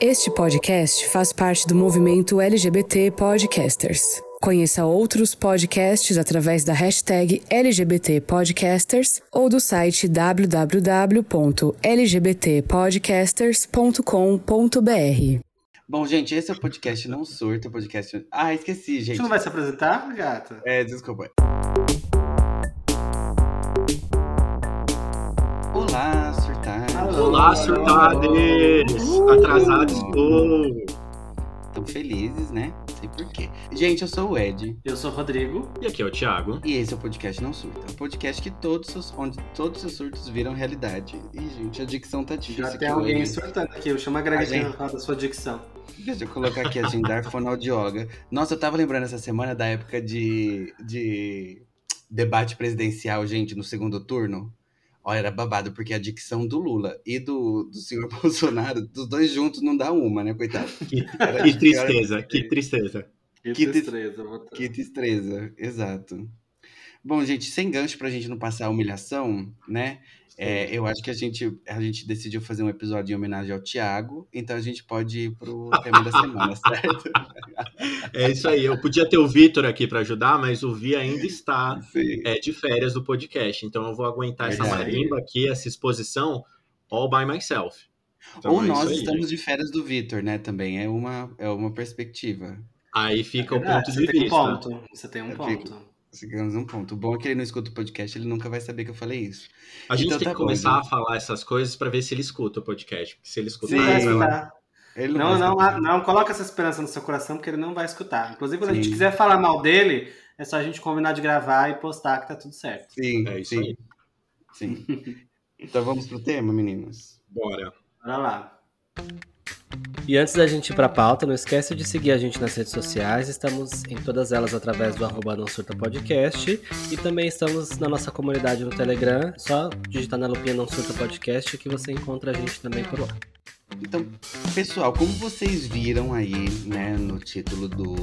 Este podcast faz parte do movimento LGBT Podcasters. Conheça outros podcasts através da hashtag LGBT Podcasters ou do site www.lgbtpodcasters.com.br. Bom, gente, esse é o podcast Não Surta, podcast... Ah, esqueci, gente. Você não vai se apresentar, gata? É, desculpa. Olá. Olá, surtades! Atrasado estou! Estão felizes, né? Não sei porquê. Gente, eu sou o Ed. Eu sou o Rodrigo. E aqui é o Thiago. E esse é o podcast Não Surta. É um podcast que todos os, onde todos os surtos viram realidade. Ih, gente, a dicção tá difícil Já aqui tem alguém hoje. surtando aqui. Eu chamo a Greg gente- da sua dicção. Deixa eu colocar aqui a Gindar Fonoaudióloga. Nossa, eu tava lembrando essa semana da época de, de debate presidencial, gente, no segundo turno. Olha, era babado, porque a dicção do Lula e do, do senhor Bolsonaro, dos dois juntos, não dá uma, né, coitado? Que, Era- que tristeza, que tristeza. Que, ter. Que destreza, exato. Bom, gente, sem gancho pra gente não passar a humilhação, né? É, eu acho que a gente, a gente decidiu fazer um episódio em homenagem ao Thiago, então a gente pode ir pro tema da semana, certo? É isso aí. Eu podia ter o Vitor aqui para ajudar, mas o Vi ainda está é, de férias do podcast. Então eu vou aguentar essa Verdade. marimba aqui, essa exposição, all by myself. Então Ou é nós aí, estamos gente. de férias do Vitor, né? Também é uma, é uma perspectiva. Aí fica o Verdade, ponto você de tem vista. um ponto. Você tem um Eu ponto. Sigamos um ponto. O bom é que ele não escuta o podcast, ele nunca vai saber que eu falei isso. A gente Então tem tá que bom, começar gente. a falar essas coisas para ver se ele escuta o podcast. Porque se ele escutar, Sim. Não vai ele vai lá. escutar. Ele Não, vai não, escutar. não, coloca essa esperança no seu coração, porque ele não vai escutar. Inclusive, quando a gente Sim. quiser falar mal dele, é só a gente combinar de gravar e postar que tá tudo certo. Sim, É isso sim, aí. sim. Então vamos pro tema, meninos? Bora. Bora lá. E antes da gente ir pra pauta, não esquece de seguir a gente nas redes sociais. Estamos em todas elas através do arroba não surta podcast. E também estamos na nossa comunidade no Telegram. Só digitar na lupinha não surta podcast que você encontra a gente também por lá. Então, pessoal, como vocês viram aí, né, no título do,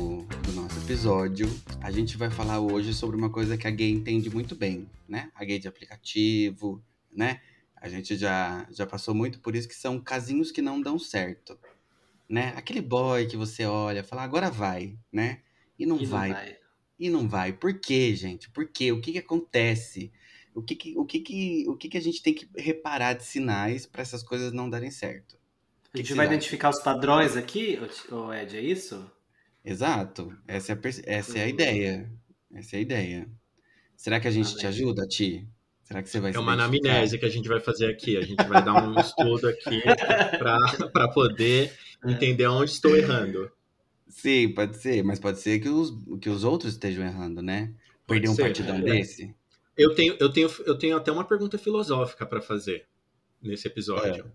do nosso episódio, a gente vai falar hoje sobre uma coisa que a gay entende muito bem, né? A gay de aplicativo, né? A gente já, já passou muito por isso, que são casinhos que não dão certo, né? Aquele boy que você olha, fala, agora vai, né? E não E não vai, E não vai. Por quê, gente? Por quê? O que que acontece? O que que, o que, que, o que, que a gente tem que reparar de sinais para essas coisas não darem certo? A gente vai identificar os padrões aqui, Ed, é isso? Exato. Essa é a, essa é a Uhum. ideia. Essa é a ideia. Será que a gente te ajuda, Ti? Será que você vai É uma anamnese que a gente vai fazer aqui. A gente vai dar um estudo aqui para poder entender onde estou errando. Sim, pode ser. Mas pode ser que os, que os outros estejam errando, né? Pode Perder um ser, partidão é. desse? Eu tenho, eu, tenho, eu tenho até uma pergunta filosófica para fazer nesse episódio.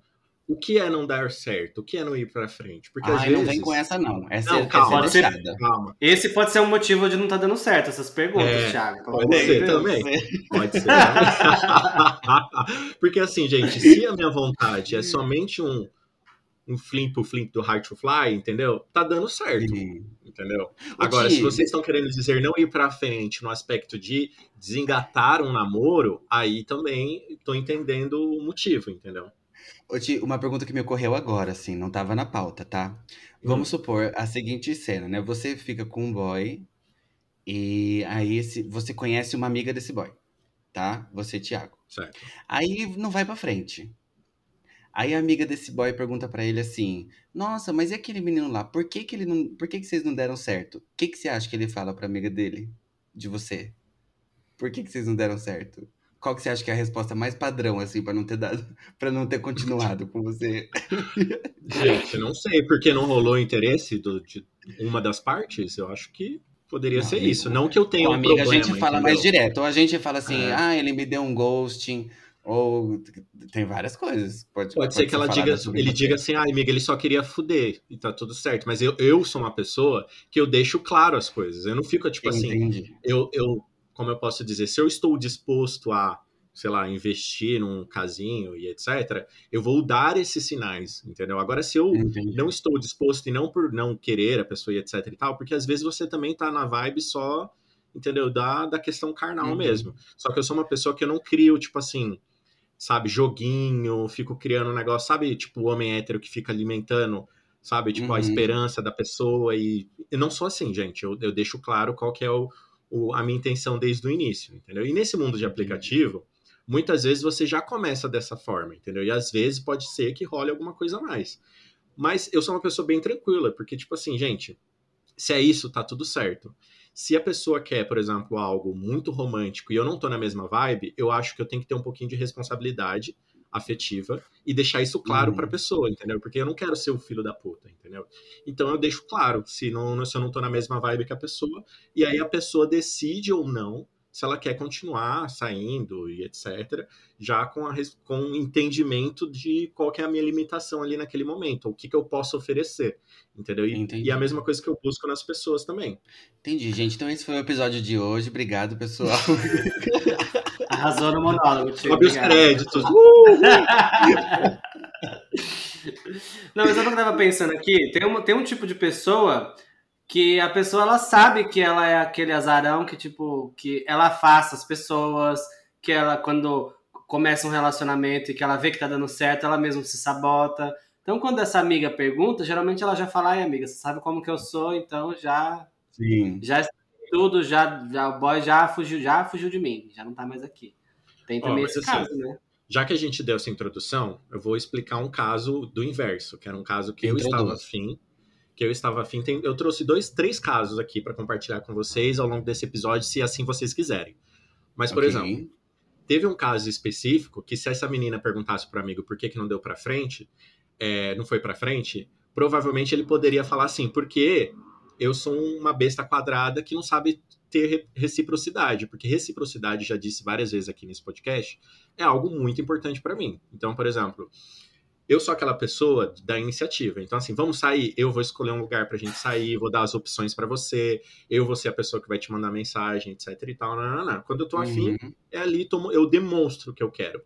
O que é não dar certo? O que é não ir para frente? Porque às Ai, vezes. não vem com essa, não. Essa, Não, calma, é pode ser-. Calma, Esse pode ser um motivo de não estar dando certo, essas perguntas, É, Thiago. Pode ser Deus. também. pode ser. Porque assim, gente, se a minha vontade é somente um, um flim pro flim do Hard to Fly, entendeu? Tá dando certo. Entendeu? Agora, se vocês estão querendo dizer não ir pra frente no aspecto de desengatar um namoro, aí também tô entendendo o motivo, entendeu? Uma pergunta que me ocorreu agora, assim, não tava na pauta, tá? Vamos Hum. supor a seguinte cena, né? Você fica com um boy e aí esse, você conhece uma amiga desse boy, tá? Você, Thiago. Certo. Aí não vai pra frente. Aí a amiga desse boy pergunta pra ele assim: Nossa, mas e aquele menino lá? Por que, que ele não. Por que, que vocês não deram certo? O que, que você acha que ele fala pra amiga dele? De você? Por que, que vocês não deram certo? Qual que você acha que é a resposta mais padrão, assim, pra não ter dado. para não ter continuado com você? Gente, não sei porque não rolou interesse do- de uma das partes. Eu acho que poderia Não, ser amigo. isso. Não que eu tenha um amiga problema, a gente fala entendeu? mais direto. Ou a gente fala assim, É. ah, ele me deu um ghosting. Ou tem várias coisas. Pode, Pode ser que ela diga, ele diga assim, ah, amiga, ele só queria fuder e tá tudo certo. Mas eu, eu sou uma pessoa que eu deixo claro as coisas. Eu não fico tipo assim, Entendi. eu, eu, como eu posso dizer, se eu estou disposto a, sei lá, investir num casinho e etc, eu vou dar esses sinais, entendeu? Agora, se eu Entendi. não estou disposto e não por não querer a pessoa e etc e tal, porque às vezes você também tá na vibe só, entendeu? Da, da questão carnal Uhum. mesmo. Só que eu sou uma pessoa que eu não crio, tipo assim, sabe, joguinho, fico criando um negócio, sabe, tipo o homem hétero que fica alimentando sabe? Tipo, a Uhum. esperança da pessoa e, e não só assim, gente, eu, eu deixo claro qual que é o, o- a minha intenção desde o início, entendeu? E nesse mundo de aplicativo, muitas vezes você já começa dessa forma, entendeu? E às vezes pode ser que role alguma coisa a mais. Mas eu sou uma pessoa bem tranquila, porque, tipo assim, gente, se é isso, tá tudo certo. Se a pessoa quer, por exemplo, algo muito romântico e eu não tô na mesma vibe, eu acho que eu tenho que ter um pouquinho de responsabilidade afetiva e deixar isso claro Uhum. pra pessoa, entendeu? Porque eu não quero ser o filho da puta, entendeu? Então eu deixo claro se, não, se eu não tô na mesma vibe que a pessoa, e aí a pessoa decide ou não se ela quer continuar saindo e etc, já com, a, com o entendimento de qual é a minha limitação ali naquele momento, o que, que eu posso oferecer, entendeu? E, e a mesma coisa que eu busco nas pessoas também. Entendi, gente. Então esse foi o episódio de hoje. Obrigado, pessoal. Arrasou no monólogo, tio. Sobe os créditos. Não, mas eu não tava pensando aqui, tem, uma, tem um tipo de pessoa que a pessoa ela sabe que ela é aquele azarão que tipo que ela afasta as pessoas, que ela quando começa um relacionamento e que ela vê que tá dando certo, ela mesma se sabota. Então quando essa amiga pergunta, geralmente ela já fala: "Ai, amiga, você sabe como que eu sou, então já Sim. já tudo, já, já o boy já fugiu, já fugiu de mim, já não tá mais aqui". Tem também mas esse assim, caso, né? Já que a gente deu essa introdução, eu vou explicar um caso do inverso, que era um caso que eu estava afim. Que eu estava afim. Tem- eu trouxe dois, três casos aqui para compartilhar com vocês ao longo desse episódio, se assim vocês quiserem. Mas, por Ok. exemplo, teve um caso específico que se essa menina perguntasse pro amigo por que, que não deu pra frente, é, não foi pra frente, provavelmente ele poderia falar assim, porque eu sou uma besta quadrada que não sabe ter re- reciprocidade, porque reciprocidade, já disse várias vezes aqui nesse podcast, é algo muito importante pra mim. Então, por exemplo, eu sou aquela pessoa da iniciativa. Então, assim, vamos sair, eu vou escolher um lugar pra gente sair, vou dar as opções pra você, eu vou ser a pessoa que vai te mandar mensagem, etc e tal. Não, não, não. Quando eu tô afim, Uhum, é ali tomo- eu demonstro o que eu quero.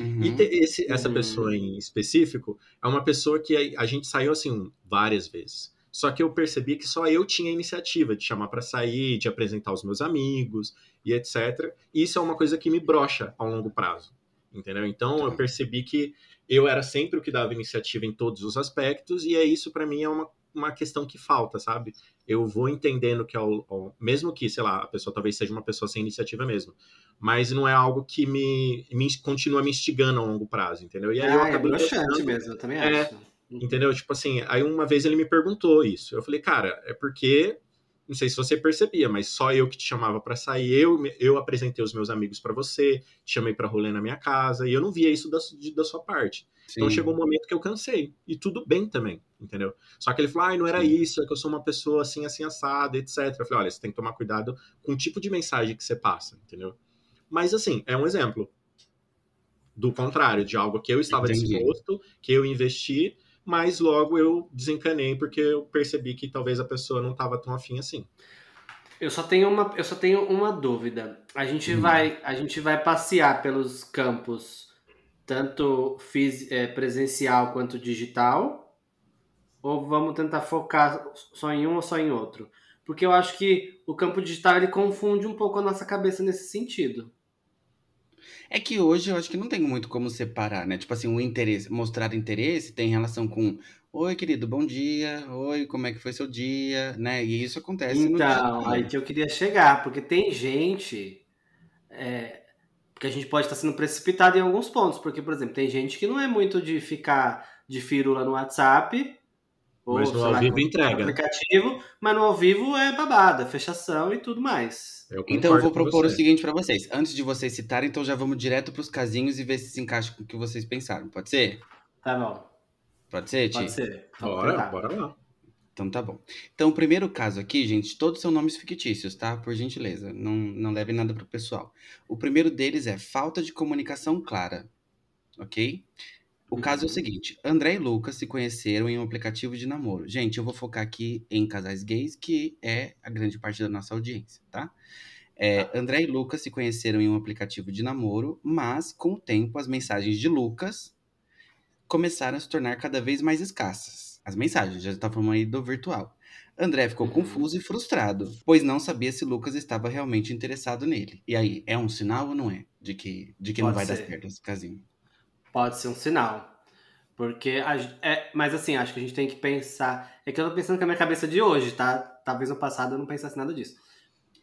uhum. E esse- essa Uhum. pessoa em específico é uma pessoa que a, a gente saiu assim várias vezes. Só que eu percebi que só eu tinha a iniciativa de chamar pra sair, de apresentar os meus amigos e etc. E isso é uma coisa que me brocha ao longo prazo. Entendeu? Então eu Tá. percebi que eu era sempre o que dava iniciativa em todos os aspectos, e é isso pra mim é uma, uma questão que falta, sabe? Eu vou entendendo que, ao, ao- mesmo que, sei lá, a pessoa talvez seja uma pessoa sem iniciativa mesmo, mas não é algo que me, me continua me instigando a longo prazo, entendeu? E aí eu Ah, é acabei broxante gostando, mesmo, eu também É. acho. entendeu? Tipo assim, aí uma vez ele me perguntou isso. Eu falei, cara, é porque não sei se você percebia, mas só eu que te chamava pra sair, eu eu apresentei os meus amigos pra você, te chamei pra rolê na minha casa e eu não via isso da, da sua parte. Então Sim. chegou um momento que eu cansei. E tudo bem também, entendeu? Só que ele falou, ai, não era Sim. isso, é que eu sou uma pessoa assim, assim, assada, etc. Eu falei, olha, você tem que tomar cuidado com o tipo de mensagem que você passa, entendeu? Mas assim, é um exemplo do contrário, de algo que eu estava Entendi. disposto, que eu investi, mas logo eu desencanei porque eu percebi que talvez a pessoa não estava tão afim assim. Eu só tenho uma, eu só tenho uma dúvida. A gente Hum. vai, a gente vai passear pelos campos tanto fis, é, presencial quanto digital? Ou vamos tentar focar só em um ou só em outro? Porque eu acho que o campo digital ele confunde um pouco a nossa cabeça nesse sentido. É que hoje eu acho que não tem muito como separar, né? Tipo assim, o interesse, mostrar interesse tem relação com Oi, querido, bom dia. Oi, como é que foi seu dia, né? E isso acontece no dia a Então, dia. aí que eu queria chegar, porque tem gente. É, porque a gente pode estar sendo precipitado em alguns pontos. Porque, por exemplo, tem gente que não é muito de ficar de firula no WhatsApp. Mas no ao lá, vivo entrega. aplicativo, mas no ao vivo é babada, fechação e tudo mais. Eu Então eu vou propor o seguinte pra vocês. Antes de vocês citarem, então já vamos direto pros casinhos e ver se se encaixa com o que vocês pensaram. Pode ser? Tá bom, Pode ser, Ti? pode ser. Vamos Bora, tentar. bora lá. Então tá bom. Então o primeiro caso aqui, gente, todos são nomes fictícios, tá? Por gentileza, não, não levem nada pro pessoal. O primeiro deles é falta de comunicação clara, ok? O caso é o seguinte: André e Lucas se conheceram em um aplicativo de namoro. Gente, eu vou focar aqui em casais gays, que é a grande parte da nossa audiência, tá? É, André e Lucas se conheceram em um aplicativo de namoro, mas com o tempo as mensagens de Lucas começaram a se tornar cada vez mais escassas. As mensagens, já tá falando aí do virtual. André ficou Uhum. confuso e frustrado, pois não sabia se Lucas estava realmente interessado nele. E aí, é um sinal ou não é? De que, de que não vai Pode dar ser. certo esse casinho. Pode ser um sinal. Porque, a, é, mas assim, acho que a gente tem que pensar. É que eu tô pensando com a minha cabeça de hoje, tá? Talvez no passado eu não pensasse nada disso.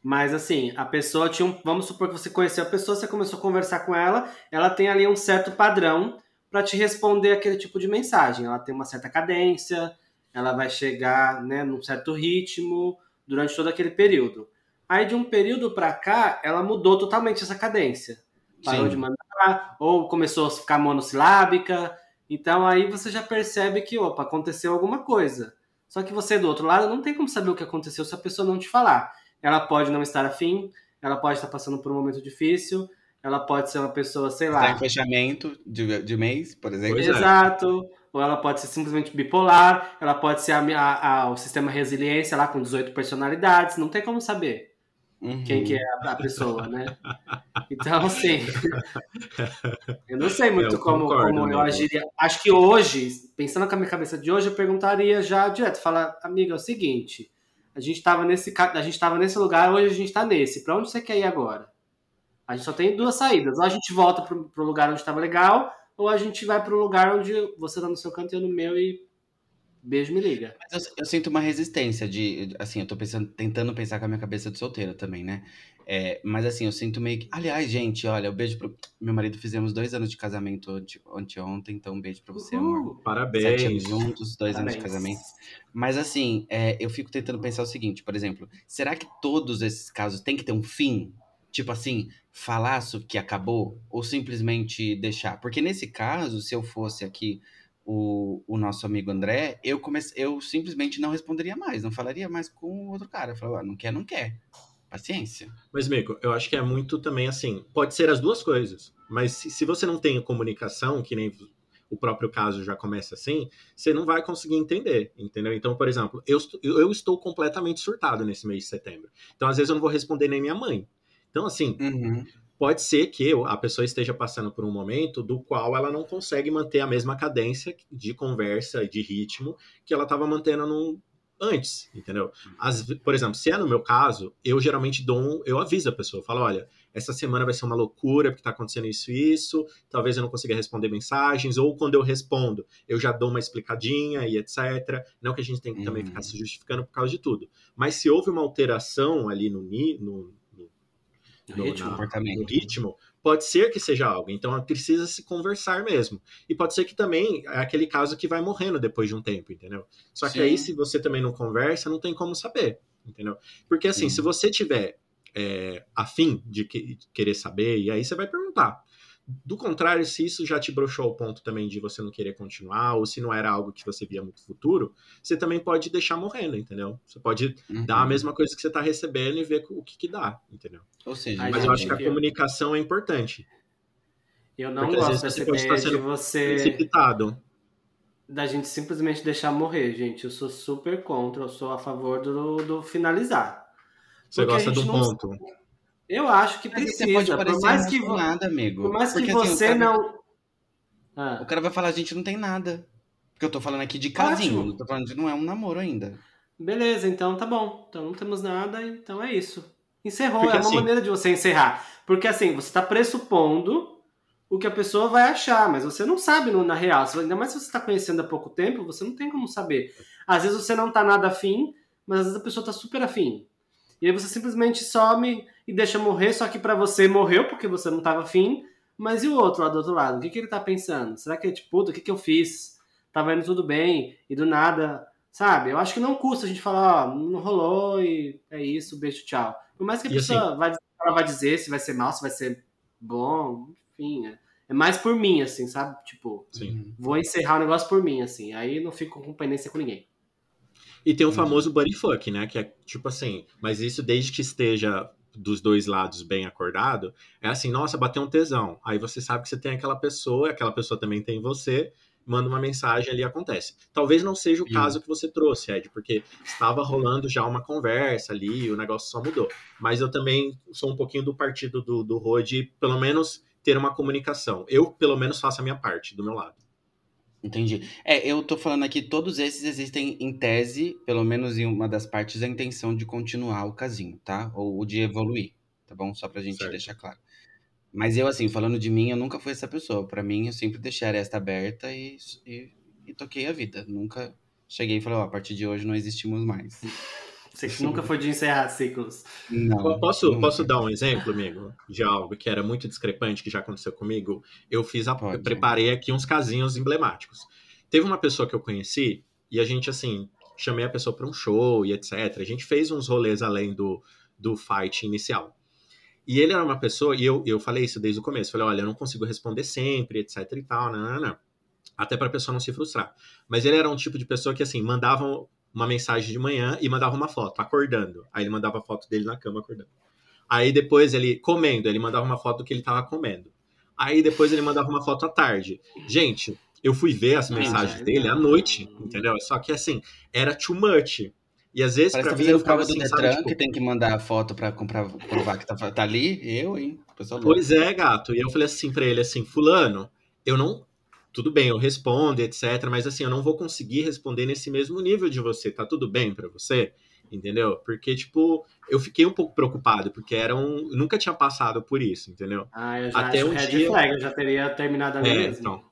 Mas assim, a pessoa tinha um. Vamos supor que você conheceu a pessoa, você começou a conversar com ela, ela tem ali um certo padrão para te responder aquele tipo de mensagem. Ela tem uma certa cadência, ela vai chegar né, num certo ritmo durante todo aquele período. Aí de um período para cá, ela mudou totalmente essa cadência. Parou Sim. de mandar, ou começou a ficar monossilábica. Então aí você já percebe que, opa, aconteceu alguma coisa. Só que você do outro lado não tem como saber o que aconteceu se a pessoa não te falar. Ela pode não estar afim, ela pode estar passando por um momento difícil, ela pode ser uma pessoa, sei lá. Está em fechamento de, de mês, por exemplo. É. Exato. Ou ela pode ser simplesmente bipolar, ela pode ser a, a, a, o sistema resiliência lá com 18 personalidades, não tem como saber uhum. quem que é a, pessoa, né? Então, assim, eu não sei muito eu como, concordo, como eu agiria. Acho que hoje, pensando com a minha cabeça de hoje, eu perguntaria já direto, fala, amiga, é o seguinte, a gente estava nesse, a gente tava nesse lugar, hoje a gente está nesse, para onde você quer ir agora? A gente só tem duas saídas, ou a gente volta pro, pro lugar onde estava legal, ou a gente vai pro lugar onde você tá no seu canto e eu no meu e Beijo, me liga. Mas eu, eu, sinto uma resistência de. Assim, eu tô pensando, tentando pensar com a minha cabeça de solteira também, né? É, mas assim, eu sinto meio que. Aliás, gente, olha, o beijo pro. Meu marido fizemos dois anos de casamento anteontem, então um beijo pra você, amor. Parabéns. Sete anos juntos, dois Parabéns. anos de casamento. Mas assim, é, eu fico tentando pensar o seguinte, por exemplo, será que todos esses casos têm que ter um fim? Tipo assim, falar que acabou ou simplesmente deixar? Porque nesse caso, se eu fosse aqui o, o nosso amigo André, eu comecei, eu simplesmente não responderia mais, não falaria mais com o outro cara. Eu falava, ah, não quer, não quer. Paciência. Mas, Mico, eu acho que é muito também assim. Pode ser as duas coisas. Mas se, se você não tem comunicação, que nem o próprio caso já começa assim, você não vai conseguir entender, entendeu? Então, por exemplo, eu, eu estou completamente surtado nesse mês de setembro. Então, às vezes, eu não vou responder nem minha mãe. Então, assim, uhum pode ser que a pessoa esteja passando por um momento do qual ela não consegue manter a mesma cadência de conversa e de ritmo que ela estava mantendo no, antes, entendeu? As, por exemplo, se é no meu caso, eu geralmente dou um, eu aviso a pessoa, eu falo, olha, essa semana vai ser uma loucura porque está acontecendo isso e isso, talvez eu não consiga responder mensagens, ou quando eu respondo, eu já dou uma explicadinha e etc. Não que a gente tenha que também ficar se justificando por causa de tudo. Mas se houve uma alteração ali no, no no, ritmo, na, ritmo, pode ser que seja algo. Então precisa se conversar mesmo. E pode ser que também é aquele caso que vai morrendo depois de um tempo, entendeu? Só que Sim. aí, se você também não conversa, não tem como saber, entendeu? Porque assim, Sim. se você tiver é, afim de, que, de querer saber, e aí você vai perguntar. Do contrário, se isso já te broxou ao ponto também de você não querer continuar, ou se não era algo que você via muito futuro, você também pode deixar morrendo, entendeu? Você pode uhum. dar a mesma coisa que você está recebendo e ver o que, que dá, entendeu? Ou seja, mas eu acho que a comunicação é importante. Eu não Porque, gosto dessa ideia de você. Precipitado. Da gente simplesmente deixar morrer, gente. Eu sou super contra, eu sou a favor do, do finalizar. Você Porque gosta do não... ponto. Eu acho que precisa. Por mais que, nada, amigo. Por mais Porque, que assim, você assim, não. Ah. O cara vai falar, a gente não tem nada. Porque eu tô falando aqui de casinho, Ótimo. tô falando de não é um namoro ainda. Beleza, então tá bom. Então não temos nada, então é isso. Encerrou, Porque é uma assim... maneira de você encerrar. Porque assim, você tá pressupondo o que a pessoa vai achar, mas você não sabe no, na real. Ainda mais se você está conhecendo há pouco tempo, você não tem como saber. Às vezes você não tá nada afim, mas às vezes a pessoa tá super afim. E aí você simplesmente some e deixa morrer, só que para você morreu porque você não tava afim, mas e o outro lá do outro lado? O que, que ele tá pensando? Será que é tipo, puta, o que, que eu fiz? Tava indo tudo bem e do nada, sabe? Eu acho que não custa a gente falar, ó, não rolou e é isso, beijo, tchau. Por mais que a e pessoa assim, vai, ela vai dizer se vai ser mal, se vai ser bom, enfim, é, é mais por mim, assim, sabe? Tipo, Sim. vou encerrar o negócio por mim, assim, aí não fico com pendência com ninguém. E tem o famoso buddy fuck, né? Que é tipo assim, mas isso desde que esteja dos dois lados bem acordado, é assim, nossa, bateu um tesão. Aí você sabe que você tem aquela pessoa, aquela pessoa também tem você, manda uma mensagem ali acontece. Talvez não seja o Sim. caso que você trouxe, Ed, porque estava rolando já uma conversa ali, o negócio só mudou. Mas eu também sou um pouquinho do partido do, do Rod, pelo menos ter uma comunicação. Eu, pelo menos, faço a minha parte, do meu lado. Entendi. É, eu tô falando aqui, todos esses existem em tese, pelo menos em uma das partes, a intenção de continuar o casinho, tá? Ou de evoluir, tá bom? Só pra gente certo. deixar claro. Mas eu, assim, falando de mim, eu nunca fui essa pessoa. Pra mim, eu sempre deixei a aresta aberta e, e, e toquei a vida. Nunca cheguei e falei, ó, a partir de hoje não existimos mais. Você que nunca foi de encerrar ciclos. Não. Posso, nunca. posso dar um exemplo, amigo, de algo que era muito discrepante que já aconteceu comigo? Eu fiz a, eu preparei aqui uns casinhos emblemáticos. Teve uma pessoa que eu conheci e a gente assim chamei a pessoa para um show e etc. A gente fez uns rolês além do, do fight inicial. E ele era uma pessoa, e eu, eu falei isso desde o começo. Falei, olha, eu não consigo responder sempre, etc e tal, não, não, não. Até para a pessoa não se frustrar. Mas ele era um tipo de pessoa que, assim, mandava uma mensagem de manhã e mandava uma foto, acordando. Aí ele mandava a foto dele na cama acordando. Aí depois ele comendo, ele mandava uma foto do que ele tava comendo. Aí depois ele mandava uma foto à tarde. Gente, eu fui ver as mensagens Gente, dele à noite, entendeu? Só que assim, era too much. E às vezes que mim eu prova do assim, sabe, Detran, tipo, que tem que mandar a foto pra comprar, provar que tá, tá ali. Eu, hein? Pessoal. Pois é, gato. E eu falei assim pra ele, assim, fulano, eu não... Tudo bem, eu respondo, etc. Mas assim, eu não vou conseguir responder nesse mesmo nível de você. Tá tudo bem pra você? Entendeu? Porque, tipo, eu fiquei um pouco preocupado, porque era um... eu nunca tinha passado por isso, entendeu? Ah, eu já Até acho um red dia- flag, eu já teria terminado ali É, mesmo. então.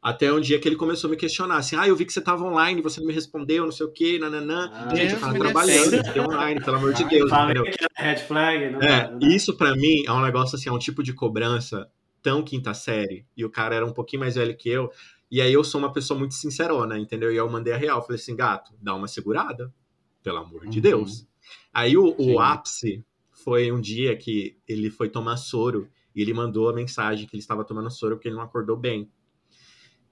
Até um dia que ele começou a me questionar, assim, ah, eu vi que você tava online, você não me respondeu, não sei o quê, nananã. Ah, Gente, eu tava me trabalhando, fiquei online, pelo amor de Deus, entendeu? que era red flag, não É, dá, não isso pra mim é um negócio assim, é um tipo de cobrança tão quinta série, e o cara era um pouquinho mais velho que eu, e aí eu sou uma pessoa muito sincerona, entendeu? E eu mandei a real, falei assim, gato, dá uma segurada, pelo amor de Uhum. Deus. Aí o, o ápice foi um dia que ele foi tomar soro, e ele mandou a mensagem que ele estava tomando soro porque ele não acordou bem.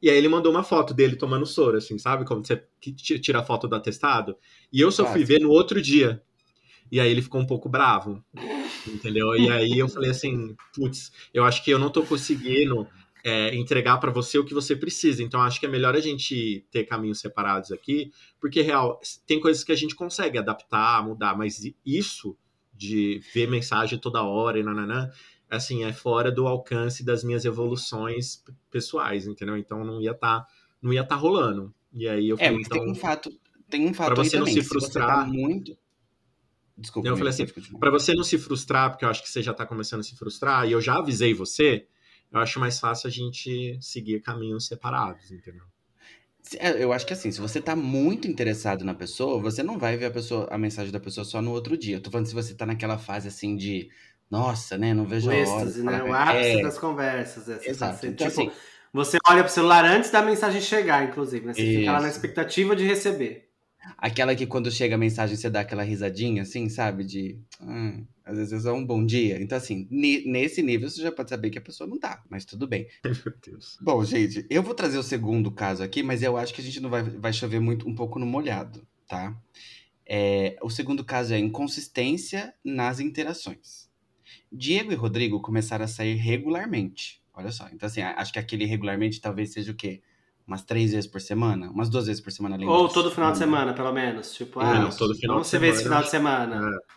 E aí ele mandou uma foto dele tomando soro, assim, sabe? Como você tira a foto do atestado. E eu só fui ver no outro dia. E aí ele ficou um pouco bravo, entendeu? E aí eu falei assim, putz, eu acho que eu não tô conseguindo é, entregar pra você o que você precisa. Então acho que é melhor a gente ter caminhos separados aqui, porque real tem coisas que a gente consegue adaptar, mudar, mas isso de ver mensagem toda hora e nananã, assim, é fora do alcance das minhas evoluções pessoais, entendeu? Então não ia estar não ia tá rolando. E aí eu É, falei, mas então, tem um fato, tem um fato aí você não também. se tá frustrar. muito. Desculpa, Eu falei assim. Pra você não se frustrar, porque eu acho que você já tá começando a se frustrar, e eu já avisei você, eu acho mais fácil a gente seguir caminhos separados, entendeu? Se- é, Eu acho que assim, se você tá muito interessado na pessoa, você não vai ver a pessoa, a mensagem da pessoa só no outro dia. Eu tô falando se você tá naquela fase assim de, nossa, né, não vejo O a hora. êxtase, né? fala, O ápice é, das conversas. Essa Exato. fase. Então, tipo, assim, você olha pro celular antes da mensagem chegar, inclusive, né? Você fica lá na Isso. expectativa de receber. Aquela que quando chega a mensagem você dá aquela risadinha, assim, sabe? De, ah, às vezes é só um bom dia. Então, assim, nesse nível você já pode saber que a pessoa não tá, mas tudo bem. Meu Deus. Bom, gente, eu vou trazer o segundo caso aqui, mas eu acho que a gente não vai, vai chover muito um pouco no molhado, tá? É, o segundo caso é inconsistência nas interações. Diego e Rodrigo começaram a sair regularmente. Olha só. Então, assim, acho que aquele regularmente talvez seja o quê? Umas três vezes por semana? Umas duas vezes por semana além Ou disso. todo final de semana, pelo menos. Tipo, É, ah, não, todo final vamos de você ver esse semana, final de semana. É.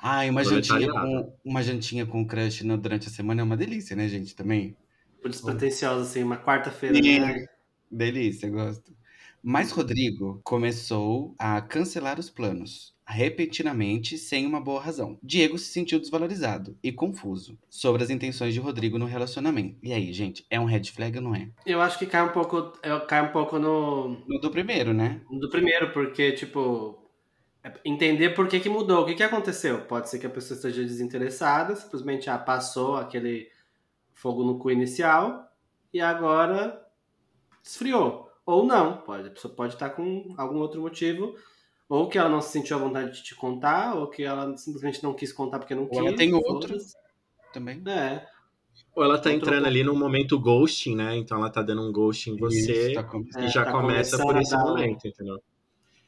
Ah, e uma jantinha, com, uma jantinha com crush no- durante a semana é uma delícia, né, gente? Também. Tipo, despretensioso, assim, uma quarta-feira. Né? Delícia, gosto. Mas Rodrigo começou a cancelar os planos, repentinamente, sem uma boa razão. Diego se sentiu desvalorizado e confuso sobre as intenções de Rodrigo no relacionamento. E aí, gente, é um red flag ou não é? Eu acho que cai um pouco, cai um pouco no, No do primeiro, né? do primeiro, porque, tipo, é entender por que, que mudou, o que, que aconteceu. Pode ser que a pessoa esteja desinteressada, simplesmente ah, passou aquele fogo no cu inicial e agora esfriou. Ou não, pode, a pessoa pode estar com algum outro motivo, ou que ela não se sentiu à vontade de te contar, ou que ela simplesmente não quis contar porque não Ou quis. ela tem outro. foda-se. Também. É, Ou ela tá Outro entrando ponto. ali num momento ghosting, né? Então ela tá dando um ghosting em você Isso, tá começando. e É, já tá começa por esse momento, entendeu?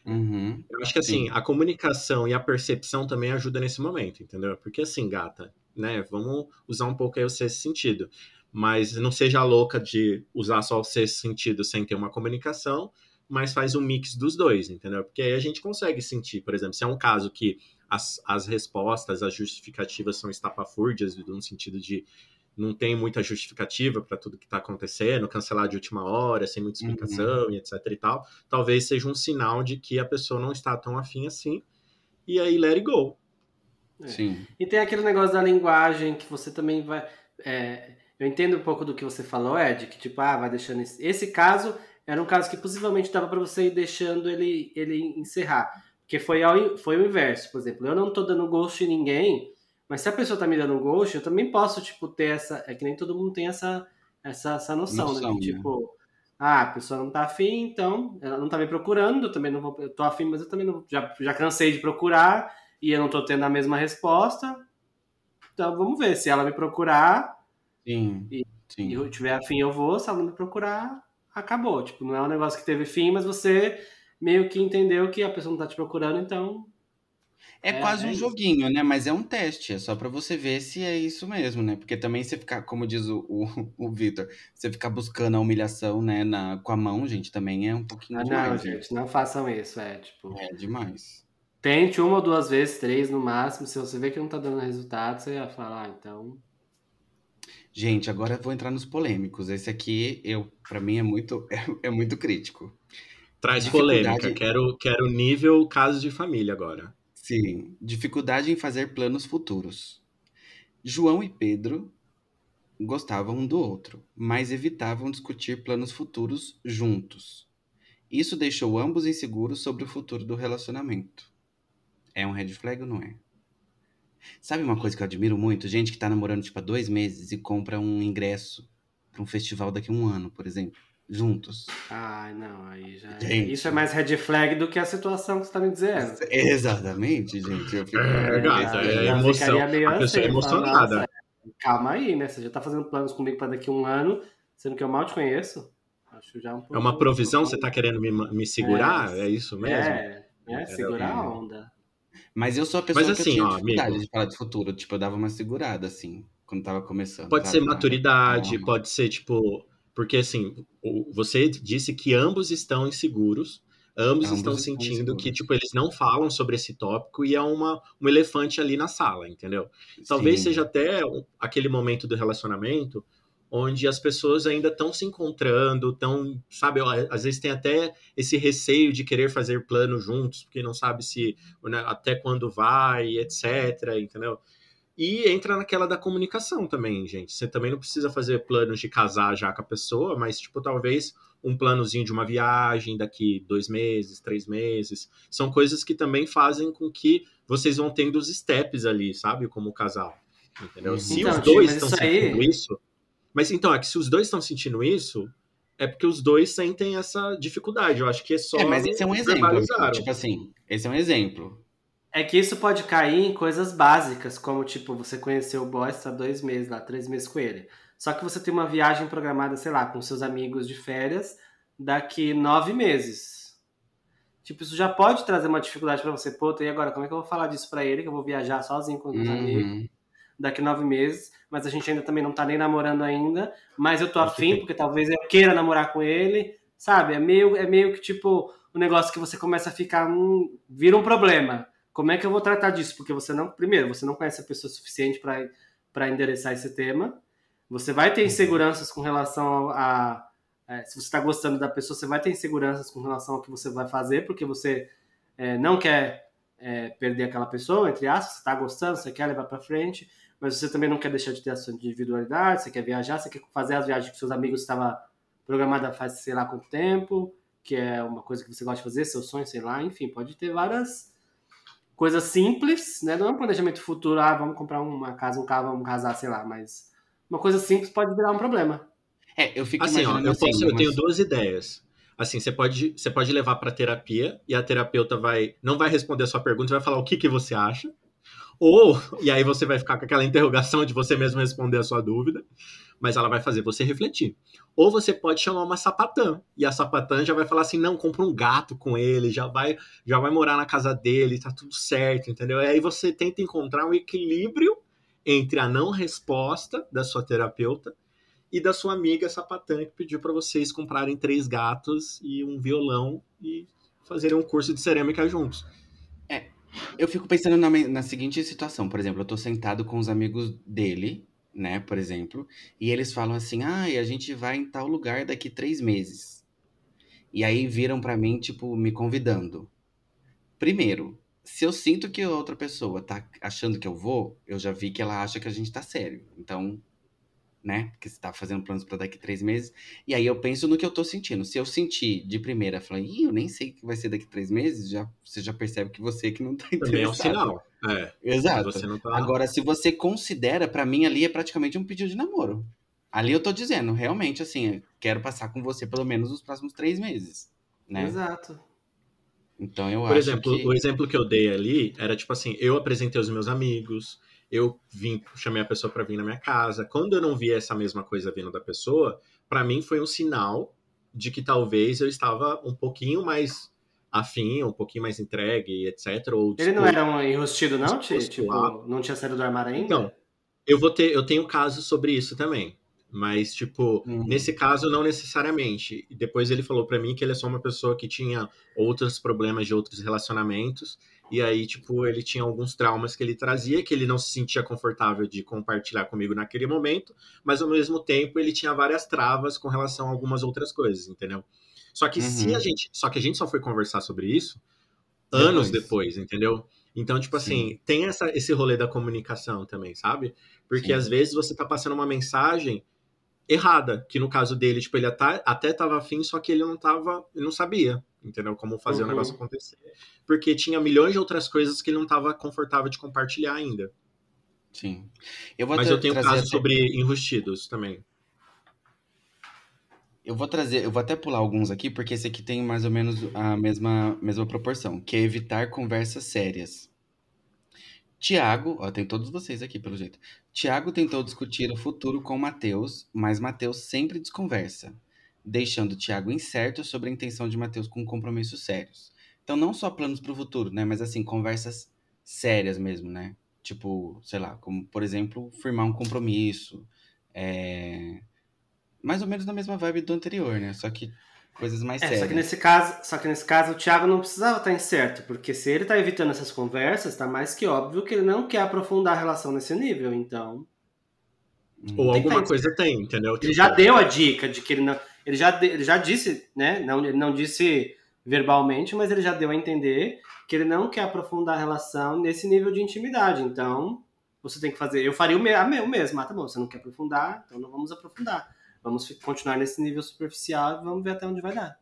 Uhum. Eu acho que assim, a comunicação e a percepção também ajuda nesse momento, entendeu? Porque assim, gata, né? Vamos usar um pouco aí o sexto sentido. Mas não seja louca de usar só o sexto sentido sem ter uma comunicação, mas faz um mix dos dois, entendeu? Porque aí a gente consegue sentir, por exemplo, se é um caso que as, as respostas, as justificativas são estapafúrdias, no sentido de não tem muita justificativa para tudo que está acontecendo, cancelar de última hora, sem muita explicação e etc e tal, talvez seja um sinal de que a pessoa não está tão afim assim, e aí let it go. É. Sim. E tem aquele negócio da linguagem que você também vai. é, eu entendo um pouco do que você falou, Ed, que tipo, ah, vai deixando esse, esse caso era um caso que possivelmente dava para você ir deixando ele, ele encerrar. Porque foi, ao, foi o inverso, por exemplo. Eu não tô dando ghost em ninguém, mas se a pessoa tá me dando ghost, eu também posso, tipo, ter essa. É que nem todo mundo tem essa, essa, essa noção, né? noção né? Tipo, ah, a pessoa não tá afim, então ela não tá me procurando, eu também não vou. Eu tô afim, mas eu também não. Já, já cansei de procurar e eu não tô tendo a mesma resposta. Então vamos ver. Se ela me procurar sim, e, sim. e eu tiver afim, eu vou. Se ela não me procurar, acabou. Tipo, não é um negócio que teve fim, mas você meio que entendeu que a pessoa não tá te procurando, então. É, é quase é um joguinho, né? Mas é um teste, é só para você ver se é isso mesmo, né? Porque também você ficar, como diz o, o, o Vitor, você ficar buscando a humilhação, né, na, com a mão, gente, também é um pouquinho ah, demais. Não, gente, não façam isso, é tipo. É demais. Tente uma ou duas vezes, três no máximo. Se você vê que não tá dando resultado, você vai falar, ah, então Gente, agora eu vou entrar nos polêmicos. Esse aqui, eu, para mim, é muito, é, é, muito crítico. Traz polêmica. Quero, quero nível caso de família agora. Sim. Dificuldade em fazer planos futuros. João e Pedro gostavam um do outro, mas evitavam discutir planos futuros juntos. Isso deixou ambos inseguros sobre o futuro do relacionamento. É um red flag ou não é? Sabe uma coisa que eu admiro muito? Gente que tá namorando, tipo, há dois meses e compra um ingresso pra um festival daqui a um ano, por exemplo. Juntos. Ah, não, aí já. É- gente. Isso é mais red flag do que a situação que você tá me dizendo. Exatamente, gente. Eu fico. É, gata, é emoção. A pessoa é assim, emocionada. Calma aí, né? Você já tá fazendo planos comigo pra daqui a um ano, sendo que eu mal te conheço. Acho já um pouco... É uma provisão? Você tá querendo me, me segurar? É, é isso mesmo? É, é segurar a onda. Mas eu sou a pessoa Mas, assim, que tinha ó, dificuldade amigo, de falar de futuro. Tipo, eu dava uma segurada, assim, quando tava começando. Pode sabe? ser maturidade, pode ser, tipo... Porque, assim, você disse que ambos estão inseguros. Ambos, ambos estão sentindo que, tipo, eles não falam sobre esse tópico e é uma, um elefante ali na sala, entendeu? Talvez Sim. seja até aquele momento do relacionamento onde as pessoas ainda estão se encontrando, estão, sabe, às vezes tem até esse receio de querer fazer plano juntos, porque não sabe se né, até quando vai, etc, entendeu? E entra naquela da comunicação também, gente. Você também não precisa fazer planos de casar já com a pessoa, mas, tipo, talvez um planozinho de uma viagem daqui dois meses, três meses. São coisas que também fazem com que vocês vão tendo os steps ali, sabe? Como casal. Entendeu? Se então, os dois estão sentindo aí... isso, mas então, é que se os dois estão sentindo isso, é porque os dois sentem essa dificuldade. Eu acho que é só. É, mas esse é um exemplo. Tipo assim, esse é um exemplo. É que isso pode cair em coisas básicas, como tipo, você conheceu o boy, está dois meses lá, três meses com ele. Só que você tem uma viagem programada, sei lá, com seus amigos de férias daqui nove meses. Tipo, isso já pode trazer uma dificuldade para você. Pô, e agora, como é que eu vou falar disso para ele? Que eu vou viajar sozinho com os uhum. amigos daqui nove meses mas a gente ainda também não tá nem namorando ainda, mas eu tô afim, porque talvez eu queira namorar com ele, sabe? É meio, é meio que tipo o um negócio que você começa a ficar, um, vira um problema. Como é que eu vou tratar disso? Porque você não, primeiro, você não conhece a pessoa suficiente para endereçar esse tema. Você vai ter uhum. inseguranças com relação a, a se você está gostando da pessoa, você vai ter inseguranças com relação ao que você vai fazer, porque você é, não quer é, perder aquela pessoa, entre aspas, você está gostando, você quer levar para frente mas você também não quer deixar de ter a sua individualidade, você quer viajar, você quer fazer as viagens que seus amigos estavam programadas faz sei lá quanto tempo, que é uma coisa que você gosta de fazer, seu sonho, sei lá, enfim, pode ter várias coisas simples, né? Não é um planejamento futuro, ah, vamos comprar uma casa, um carro, vamos casar, sei lá, mas uma coisa simples pode virar um problema. É, eu fico assim, ó, eu, assim, posso, eu tenho duas ideias. Assim, você pode, você pode levar para terapia e a terapeuta vai não vai responder a sua pergunta, vai falar o que, que você acha. Ou, e aí você vai ficar com aquela interrogação de você mesmo responder a sua dúvida, mas ela vai fazer você refletir. Ou você pode chamar uma sapatã, e a sapatã já vai falar assim: não, compra um gato com ele, já vai, já vai morar na casa dele, tá tudo certo, entendeu? E aí você tenta encontrar um equilíbrio entre a não resposta da sua terapeuta e da sua amiga sapatã que pediu para vocês comprarem três gatos e um violão e fazerem um curso de cerâmica juntos. Eu fico pensando na, na seguinte situação, por exemplo, eu tô sentado com os amigos dele, né, por exemplo, e eles falam assim, ah, a gente vai em tal lugar daqui três meses. E aí viram para mim, tipo, me convidando. Primeiro, se eu sinto que a outra pessoa tá achando que eu vou, eu já vi que ela acha que a gente tá sério. Então, né? Porque você tá fazendo planos para daqui três meses. E aí eu penso no que eu tô sentindo. Se eu sentir de primeira, falar, ih, eu nem sei o que vai ser daqui três meses, já, você já percebe que você que não tá interessado. Também é um sinal. É. Exato. Você não tá... Agora, se você considera, para mim ali é praticamente um pedido de namoro. Ali eu tô dizendo, realmente, assim, quero passar com você pelo menos os próximos três meses, né? Exato. Então eu Por acho exemplo, que... o exemplo que eu dei ali era tipo assim, eu apresentei os meus amigos, eu vim, chamei a pessoa para vir na minha casa. Quando eu não vi essa mesma coisa vindo da pessoa, para mim foi um sinal de que talvez eu estava um pouquinho mais afim, um pouquinho mais entregue, etc. Ou Ele não era um enrustido, não, Tipo, não tinha saído do armário ainda? Então, eu vou ter, eu tenho casos sobre isso também. Mas, tipo, Uhum. nesse caso, não necessariamente. Depois ele falou pra mim que ele é só uma pessoa que tinha outros problemas de outros relacionamentos. E aí, tipo, ele tinha alguns traumas que ele trazia, que ele não se sentia confortável de compartilhar comigo naquele momento. Mas, ao mesmo tempo, ele tinha várias travas com relação a algumas outras coisas, entendeu? Só que se Uhum. a gente. Só que a gente só foi conversar sobre isso anos Depois. depois, entendeu? Então, tipo assim, Sim. tem essa, esse rolê da comunicação também, sabe? Porque Sim. às vezes você tá passando uma mensagem errada, que no caso dele, tipo, ele até, até tava afim, só que ele não tava, ele não sabia, entendeu? Como fazer Uhum. o negócio acontecer. Porque tinha milhões de outras coisas que ele não tava confortável de compartilhar ainda. Sim. Eu vou Mas eu tenho trazer casos até- sobre enrustidos também. Eu vou trazer, eu vou até pular alguns aqui, porque esse aqui tem mais ou menos a mesma, mesma proporção, que é evitar conversas sérias. Tiago, ó, tem todos vocês aqui, pelo jeito. Tiago tentou discutir o futuro com Matheus, mas Matheus sempre desconversa, deixando Tiago incerto sobre a intenção de Matheus com compromissos sérios. Então, não só planos para o futuro, né? Mas assim, conversas sérias mesmo, né? Tipo, sei lá, como, por exemplo, firmar um compromisso. É... Mais ou menos na mesma vibe do anterior, né? Só que coisas mais É, sérias. só que nesse caso, só que nesse caso o Thiago não precisava estar incerto, porque se ele tá evitando essas conversas, tá mais que óbvio que ele não quer aprofundar a relação nesse nível, então. Hum. Ou alguma coisa tem, entendeu? Ele Tipo, já deu a dica de que ele não. Ele já, ele já disse, né? Não, ele não disse verbalmente, mas ele já deu a entender que ele não quer aprofundar a relação nesse nível de intimidade. Então, você tem que fazer. Eu faria o, me- o mesmo. Ah, tá bom, você não quer aprofundar, então não vamos aprofundar. Vamos continuar nesse nível superficial e vamos ver até onde vai dar.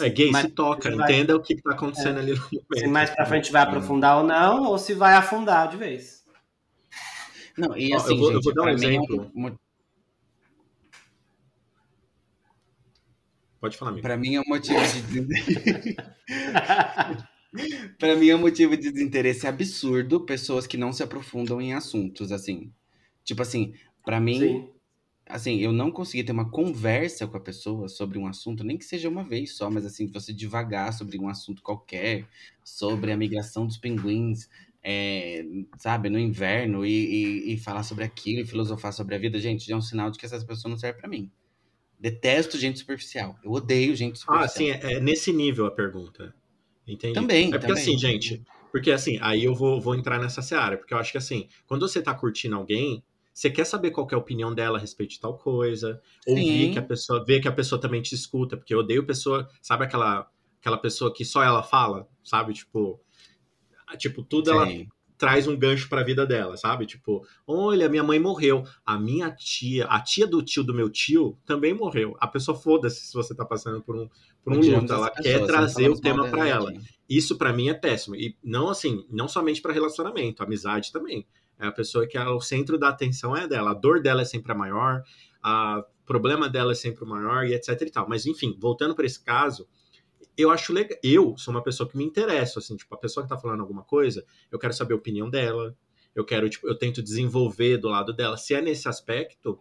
É gay, se toca, vai- entenda o que tá acontecendo ali no momento. Se mais pra frente vai aprofundar ou não, ou se vai afundar de vez. Não, e assim, eu vou- eu gente, vou dar um é exemplo. mo- Pode falar, amigo. Pra mim é um motivo de desinteresse. Pra mim é um motivo de desinteresse absurdo pessoas que não se aprofundam em assuntos, assim. Tipo assim, pra mim, Sim. Assim, eu não consegui ter uma conversa com a pessoa sobre um assunto, nem que seja uma vez só, mas assim, você devagar sobre um assunto qualquer, sobre a migração dos pinguins, é, sabe, no inverno, e, e, e falar sobre aquilo, e filosofar sobre a vida, gente, já é um sinal de que essas pessoas não servem pra mim. Detesto gente superficial. Eu odeio gente superficial. Ah, sim, é, é nesse nível a pergunta. Entendi. Também, É porque também. assim, gente, porque assim, aí eu vou, vou entrar nessa seara, porque eu acho que assim, quando você tá curtindo alguém, você quer saber qual que é a opinião dela a respeito de tal coisa, ouvir Sim. que a pessoa, ver que a pessoa também te escuta, porque eu odeio pessoa, sabe aquela, aquela pessoa que só ela fala, sabe? Tipo, tipo, tudo ela Sim. traz um gancho pra vida dela, sabe? Tipo, olha, minha mãe morreu. A minha tia, a tia do tio do meu tio também morreu. A pessoa foda-se se você tá passando por um, por um luto. Ela quer sempre trazer o tema pra ela. Isso pra mim é péssimo. E não assim, não somente pra relacionamento, amizade também. É a pessoa que é o centro da atenção é dela. A dor dela é sempre a maior, o problema dela é sempre o maior e etc e tal. Mas enfim, voltando para esse caso, eu acho legal. Eu sou uma pessoa que me interessa, assim, tipo, a pessoa que tá falando alguma coisa, eu quero saber a opinião dela. Eu quero, tipo, eu tento desenvolver do lado dela. Se é nesse aspecto,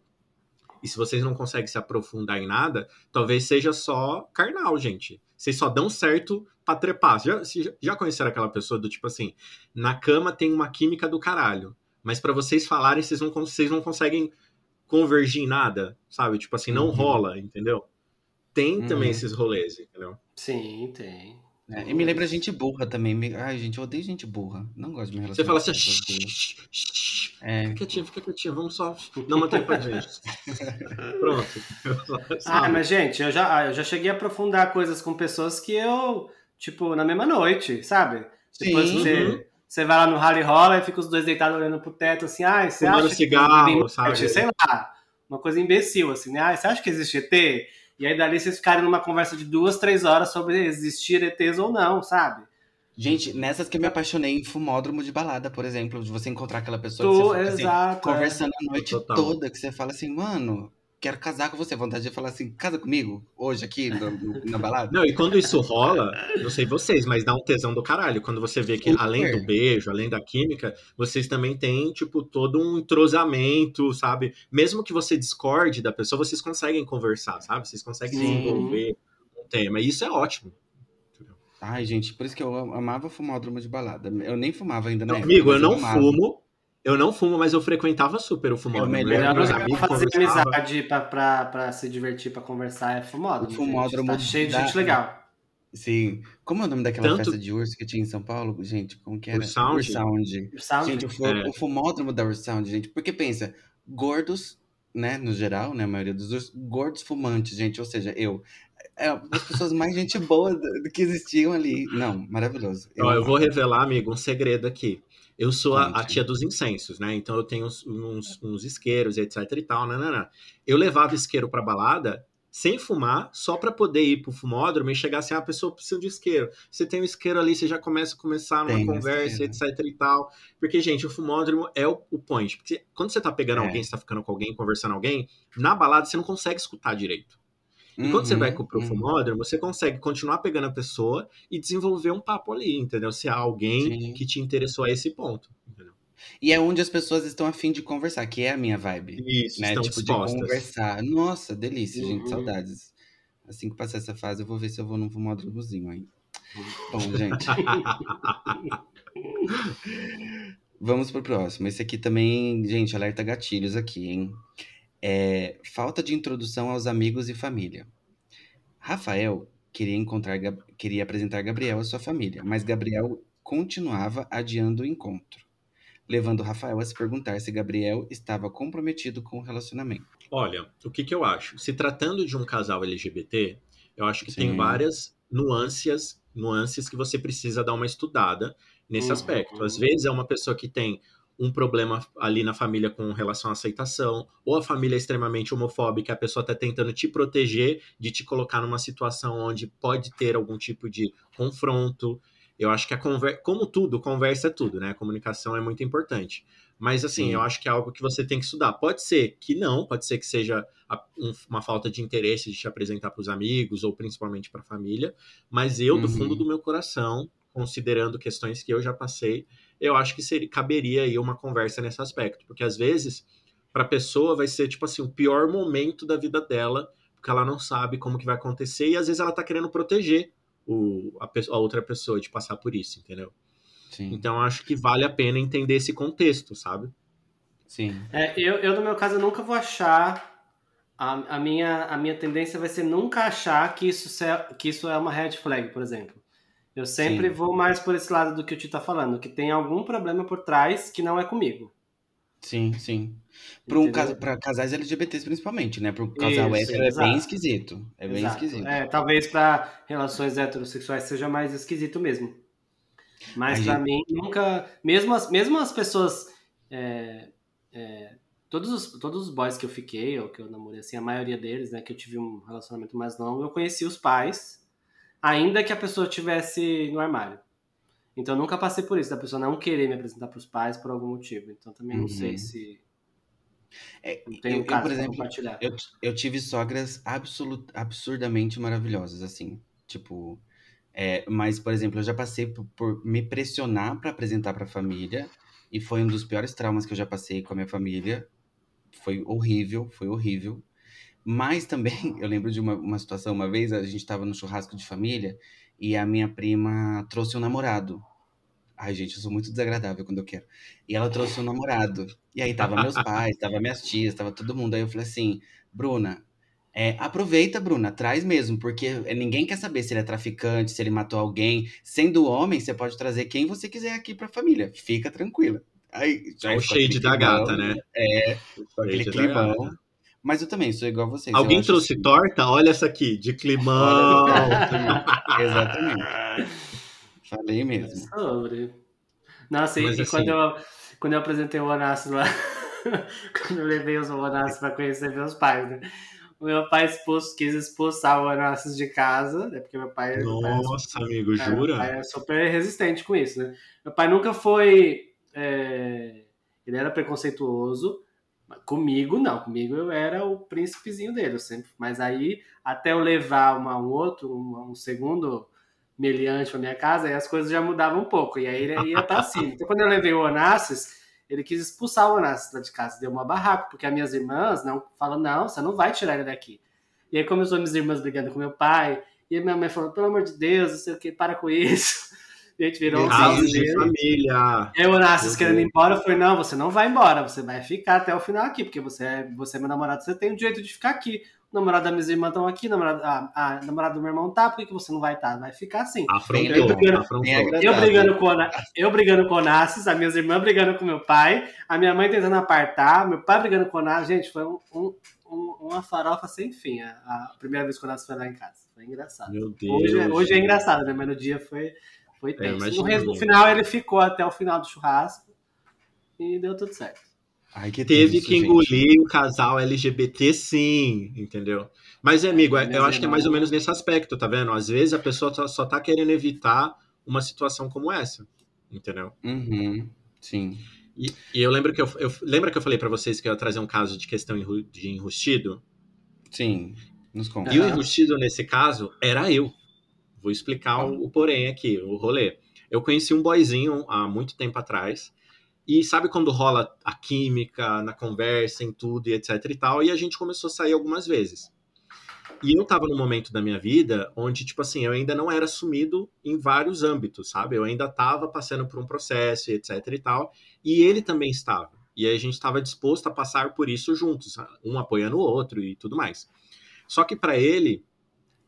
e se vocês não conseguem se aprofundar em nada, talvez seja só carnal, gente. Vocês só dão certo pra trepar. Já, já conheceram aquela pessoa do tipo assim, na cama tem uma química do caralho, mas pra vocês falarem, vocês não, vocês não conseguem convergir em nada, sabe? Tipo assim, não Uhum. rola, entendeu? Tem também Uhum. esses rolês, entendeu? Sim, tem. É, e me lembra gente burra também. Me- Ai, gente, eu odeio gente burra. Não gosto de me Você relacionar fala com assim. "Shh, shh, shh, É, fica quietinho, fica quietinho, vamos só não manter pra gente. Pronto. Ah, mas gente, eu já, ah, eu já cheguei a aprofundar coisas com pessoas que eu, tipo, na mesma noite, sabe? Depois Sim. você, você vai lá no rally rola e fica os dois deitados olhando pro teto assim, ah, você Fumando acha cigarro, que sabe? sei lá, uma coisa imbecil, assim, né? Ah, você acha que existe ET? E aí dali vocês ficarem numa conversa de duas, três horas sobre existir ETs ou não, sabe? Gente, nessas que eu me apaixonei em fumódromo de balada, por exemplo, de você encontrar aquela pessoa Tu, que você fica assim, exato. é. conversando a noite Total. toda, que você fala assim, mano, quero casar com você. Vontade de falar assim, casa comigo, hoje aqui no- no- na balada. Não, e quando isso rola, não sei vocês, mas dá um tesão do caralho. Quando você vê que, Super. além do beijo, além da química, vocês também têm, tipo, todo um entrosamento, sabe? Mesmo que você discorde da pessoa, vocês conseguem conversar, sabe? Vocês conseguem Sim. desenvolver um tema. E isso é ótimo. Ai, gente, por isso que eu am- amava fumódromo de balada. Eu nem fumava ainda na época, amigo, eu não fumo. Eu não fumo, mas eu frequentava super o fumódromo. É o Eu melhor meus amigos fazer amizade, pra, pra, pra se divertir, pra conversar, é fumódromo. O fumódromo. Tá cheio de gente legal. Sim. Como é o nome daquela Tanto- festa de urso que tinha em São Paulo? Gente, como que era? Ursound? Ursound. Sabe? Gente, o, É. o fumódromo da Ursound, gente. Porque pensa, gordos, né, no geral, né, a maioria dos ursos, gordos fumantes, gente. Ou seja, eu. É as pessoas mais gente boa do, do que existiam ali. Não, maravilhoso. Ó, eu vou revelar, amigo, um segredo aqui. Eu sou a, a tia dos incensos, né? Então eu tenho uns, uns, uns isqueiros, etc e tal, nananã. Eu levava isqueiro pra balada sem fumar, só pra poder ir pro fumódromo e chegar assim, ah, a pessoa precisa de isqueiro. Você tem um isqueiro ali, você já começa a começar numa Tem conversa, etc e tal. Porque, gente, o fumódromo é o, o point. Porque quando você tá pegando É. alguém, você tá ficando com alguém, conversando com alguém, na balada você não consegue escutar direito. E quando você Uhum, vai pro uhum. fumódromo, você consegue continuar pegando a pessoa e desenvolver um papo ali, entendeu? Se há alguém Sim. que te interessou a esse ponto. Entendeu? E é onde as pessoas estão afim de conversar, que é a minha vibe. Isso, né? estão tipo, dispostas. de conversar. Nossa, delícia, gente, Uhum. saudades. Assim que passar essa fase, eu vou ver se eu vou num fumódromozinho aí. Bom, gente. Vamos pro próximo. Esse aqui também, gente, alerta gatilhos aqui, hein? É, falta de introdução aos amigos e família. Rafael queria encontrar, queria apresentar Gabriel à sua família, mas Gabriel continuava adiando o encontro, levando Rafael a se perguntar se Gabriel estava comprometido com o relacionamento. Olha, o que, que eu acho? Se tratando de um casal LGBT, eu acho que tem Sim. várias nuances, nuances que você precisa dar uma estudada nesse Uhum. aspecto. Às vezes é uma pessoa que tem um problema ali na família com relação à aceitação, ou a família é extremamente homofóbica, a pessoa está tentando te proteger de te colocar numa situação onde pode ter algum tipo de confronto. Eu acho que a conversa, como tudo, conversa é tudo, né? A comunicação é muito importante. Mas assim, Sim. eu acho que é algo que você tem que estudar. Pode ser que não, pode ser que seja um- uma falta de interesse de te apresentar para os amigos ou principalmente para a família, mas eu, do Uhum. fundo do meu coração, considerando questões que eu já passei, eu acho que seria, caberia aí uma conversa nesse aspecto, porque às vezes para a pessoa vai ser tipo assim o pior momento da vida dela, porque ela não sabe como que vai acontecer e às vezes ela tá querendo proteger o, a, a outra pessoa de passar por isso, entendeu? Sim, Então eu acho que vale a pena entender esse contexto, sabe? sim. É, eu, eu, no meu caso, eu nunca vou achar. A, a, minha, a minha tendência vai ser nunca achar que isso, se- que isso é uma red flag, por exemplo. Eu sempre Sim. vou mais por esse lado do que o Tito tá falando, que tem algum problema por trás que não é comigo. Sim, sim. Para um casa, para casais LGBTs principalmente, né? Para um casal Isso, hétero é exato. bem esquisito. É bem Exato. esquisito. É, talvez para relações heterossexuais seja mais esquisito mesmo. Mas A pra gente- mim, nunca. Mesmo as, mesmo as pessoas. é, é, todos, os, todos os boys que eu fiquei, ou que eu namorei, assim, a maioria deles, né, que eu tive um relacionamento mais longo, eu conheci os pais, ainda que a pessoa estivesse no armário. Então eu nunca passei por isso, da pessoa não querer me apresentar pros pais por algum motivo. Então também não Uhum. sei se. É, eu, um eu, caso por exemplo, compartilhar. eu, eu tive sogras absolut, absurdamente maravilhosas, assim. Tipo, é, mas, por exemplo, eu já passei por, por me pressionar para apresentar para a família, e foi um dos piores traumas que eu já passei com a minha família. Foi horrível, foi horrível. Mas também, eu lembro de uma, uma situação, uma vez a gente estava no churrasco de família e a minha prima trouxe um namorado. Ai, gente, eu sou muito desagradável quando eu quero. E ela trouxe um namorado. E aí tava meus pais, tava minhas tias, tava todo mundo. Aí eu falei assim, Bruna, é, aproveita, Bruna, traz mesmo, porque é, ninguém quer saber se ele é traficante, se ele matou alguém. Sendo homem, você pode trazer quem você quiser aqui pra família. Fica tranquila. Aí, já É o shade da gata, né? É, aquele da climão. Mas eu também sou igual a vocês. Alguém trouxe assim- torta? Olha essa aqui, de climão. Exatamente. Falei É mesmo. sobre. Nossa, Mas e assim- quando, eu, quando eu apresentei o Onassis lá, quando eu levei os Onassis para conhecer meus pais, né? O meu pai expus, quis expulsar o Onassis de casa, né? Porque meu pai. Nossa, meu pai é, amigo, é, jura? Meu pai é super resistente com isso, né? Meu pai nunca foi. É, ele era preconceituoso. Comigo, não. Comigo eu era o príncipezinho dele, sempre. Mas aí, até eu levar uma, um outro, um, um segundo meliante para minha casa, aí as coisas já mudavam um pouco. E aí ele ia para cima. Então, quando eu levei o Onassis, ele quis expulsar o Onassis lá de casa. Deu uma barraca, porque as minhas irmãs não falam, não, você não vai tirar ele daqui. E aí começou minhas irmãs brigando com meu pai. E minha mãe falou, pelo amor de Deus, não sei o que, para com isso. A gente virou um Casos de família. Eu, Onassis, querendo ir embora, eu falei, não, você não vai embora, você vai ficar até o final aqui, porque você é, você é meu namorado, você tem o direito de ficar aqui o namorado da minha irmã estão aqui, namorado, a, a namorada do meu irmão tá, por que, que você não vai estar? Tá? Vai ficar assim. Afrontou, eu, brigando, afrontou. eu, brigando com, eu brigando com o Onassis, as minhas irmãs brigando com meu pai, a minha mãe tentando apartar, meu pai brigando com o Onassis. Gente, foi um, um, um, uma farofa sem fim a, a, primeira vez que o Onassis foi lá em casa. Foi engraçado. Meu Deus. Hoje, é, hoje é engraçado, né? Mas no dia foi, foi é, tenso. no, no final, ele ficou até o final do churrasco e deu tudo certo. Ai, que Teve que engolir gente. o casal LGBT, sim, entendeu? Mas, amigo, é, eu acho que é mais ou menos nesse aspecto, tá vendo? Às vezes a pessoa só, só tá querendo evitar uma situação como essa, entendeu? Uhum, sim. E, e, eu lembro que eu, eu lembra que eu falei para vocês que eu ia trazer um caso de questão de enrustido? Sim, nos conta. E o enrustido nesse caso era eu. Vou explicar o, o porém aqui, o rolê. Eu conheci um boyzinho há muito tempo atrás e sabe quando rola a química na conversa, em tudo e etc e tal, e a gente começou a sair algumas vezes. E eu tava num momento da minha vida onde, tipo assim, eu ainda não era assumido em vários âmbitos, sabe? Eu ainda tava passando por um processo e etc e tal, e ele também estava. E a gente estava disposto a passar por isso juntos, um apoiando o outro e tudo mais. Só que para ele,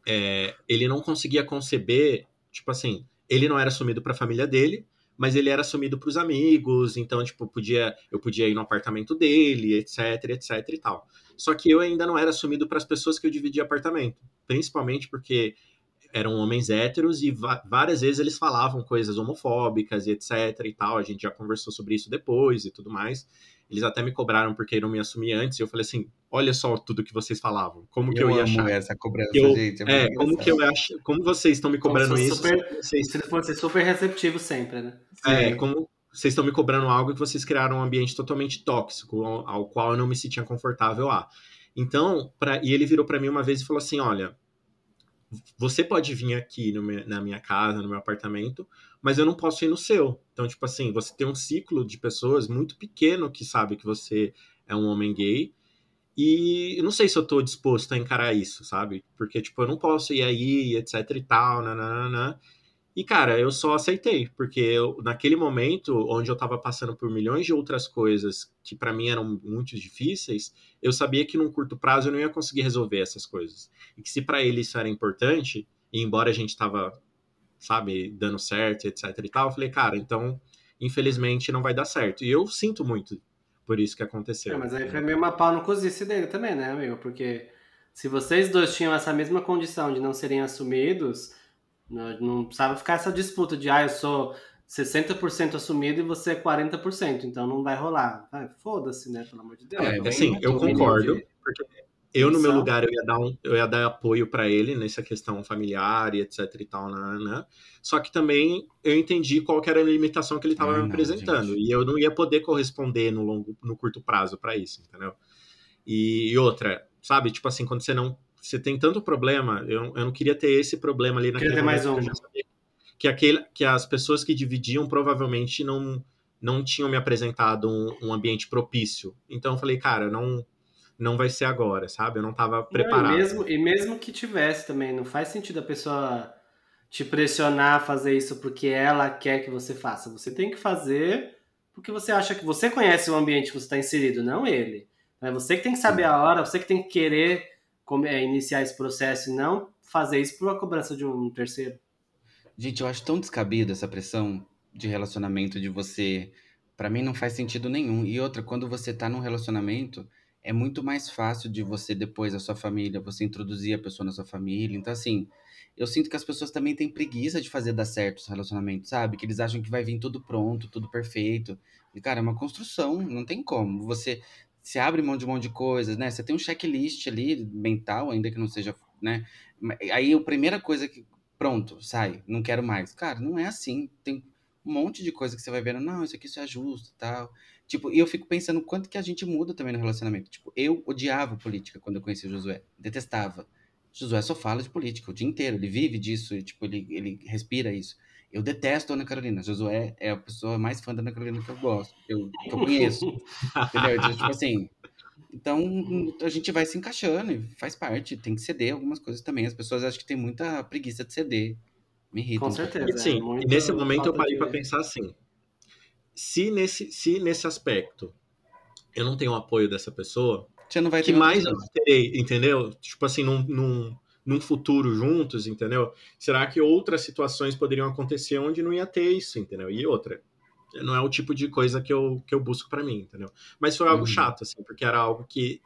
é, ele não conseguia conceber, tipo assim, ele não era assumido para a família dele, mas ele era assumido para os amigos, então, tipo, podia, eu podia ir no apartamento dele, etc, etc e tal. Só que eu ainda não era assumido para as pessoas que eu dividia apartamento, principalmente porque eram homens héteros e várias vezes eles falavam coisas homofóbicas e etc e tal. A gente já conversou sobre isso depois e tudo mais. Eles até me cobraram porque eu não me assumi antes. E eu falei assim: olha só tudo que vocês falavam. Como que eu, eu ia achar? essa cobrança, eu, gente. É, é como que eu acho. Como vocês estão me cobrando isso? Super, vocês... Se fosse super receptivo sempre, né? É, Sim. como vocês estão me cobrando algo que vocês criaram um ambiente totalmente tóxico, ao, ao qual eu não me sentia confortável a. Então, pra, e ele virou para mim uma vez e falou assim: olha, você pode vir aqui meu, na minha casa, no meu apartamento, mas eu não posso ir no seu. Então, tipo assim, você tem um ciclo de pessoas muito pequeno que sabe que você é um homem gay. E eu não sei se eu tô disposto a encarar isso, sabe? Porque, tipo, eu não posso ir aí, etc e tal, nananana. E, cara, eu só aceitei, porque eu, naquele momento, onde eu tava passando por milhões de outras coisas que para mim eram muito difíceis, eu sabia que num curto prazo eu não ia conseguir resolver essas coisas. E que se para ele isso era importante, e embora a gente tava, sabe, dando certo, etc e tal, eu falei, cara, então, infelizmente não vai dar certo. E eu sinto muito por isso que aconteceu. É, mas aí foi meio uma pau no cozice dele também, né, amigo? Porque se vocês dois tinham essa mesma condição de não serem assumidos não, não precisava ficar essa disputa de, ah, eu sou 60% assumido e você é 40%, então não vai rolar. Ah, Foda-se, né? Pelo amor de Deus. É, assim, eu concordo, porque eu, no meu lugar, eu ia dar, um, eu ia dar apoio para ele nessa questão familiar e etc e tal, né, né? Só que também eu entendi qual era a limitação que ele estava me apresentando. Gente. E eu não ia poder corresponder no longo, no curto prazo para isso, entendeu? E, e outra, sabe, tipo assim, quando você não você tem tanto problema, eu, eu não queria ter esse problema ali naquele queria ter mais um. Que, aquele, que as pessoas que dividiam provavelmente não, não tinham me apresentado um, um ambiente propício. Então eu falei, cara, não não vai ser agora, sabe? Eu não estava preparado. Não, e, mesmo, e mesmo que tivesse também, não faz sentido a pessoa te pressionar a fazer isso porque ela quer que você faça. Você tem que fazer porque você acha que você conhece o ambiente que você está inserido, não ele. É você que tem que saber a hora, você que tem que querer é, iniciar esse processo e não fazer isso por uma cobrança de um terceiro. Gente, eu acho tão descabido essa pressão de relacionamento de você. Para mim não faz sentido nenhum. E outra, quando você tá num relacionamento, é muito mais fácil de você, depois da sua família, você introduzir a pessoa na sua família. Então, assim, eu sinto que as pessoas também têm preguiça de fazer dar certo os relacionamentos, sabe? Que eles acham que vai vir tudo pronto, tudo perfeito. E, cara, é uma construção, não tem como. Você se abre mão de um monte de coisas, né? Você tem um checklist ali mental, ainda que não seja, né? Aí a primeira coisa que pronto, sai, não quero mais. Cara, não é assim. Tem um monte de coisa que você vai vendo, não, isso aqui isso é justo, tal. Tipo, e eu fico pensando quanto que a gente muda também no relacionamento. Tipo, eu odiava política quando eu conheci o Josué, detestava. Josué só fala de política o dia inteiro, ele vive disso, e, tipo, ele, ele respira isso. Eu detesto a Ana Carolina. Josué é a pessoa mais fã da Ana Carolina que eu gosto, que eu, que eu conheço. entendeu? Então, tipo assim, então a gente vai se encaixando e faz parte. Tem que ceder algumas coisas também. As pessoas acham que tem muita preguiça de ceder. Me irrita. Com certeza. E, sim, é e nesse momento eu parei para pensar assim: se nesse, se nesse aspecto eu não tenho o apoio dessa pessoa, você não vai que mais eu terei, entendeu? Tipo assim, num, num, num futuro juntos, entendeu? Será que outras situações poderiam acontecer onde não ia ter isso, entendeu? E outra, não é o tipo de coisa que eu, que eu busco para mim, entendeu? Mas foi algo uhum. chato, assim, porque era algo que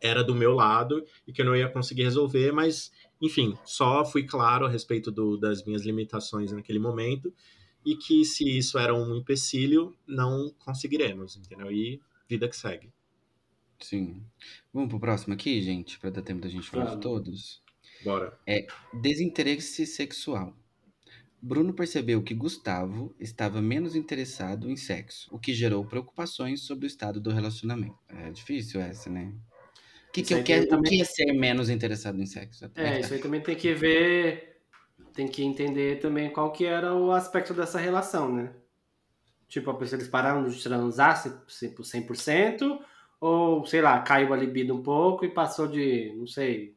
era do meu lado e que eu não ia conseguir resolver, mas, enfim, só fui claro a respeito do, das minhas limitações naquele momento e que se isso era um empecilho, não conseguiremos, entendeu? E vida que segue. Sim. Vamos pro próximo aqui, gente, para dar tempo da gente falar de todos. Bora. É desinteresse sexual. Bruno percebeu que Gustavo estava menos interessado em sexo, o que gerou preocupações sobre o estado do relacionamento. É difícil essa, né? O que, que eu quero? Também... O que é ser menos interessado em sexo? É, é isso aí também tem que ver, tem que entender também qual que era o aspecto dessa relação, né? Tipo, a pessoa eles pararam de transar por 100%, ou, sei lá, caiu a libido um pouco e passou de, não sei,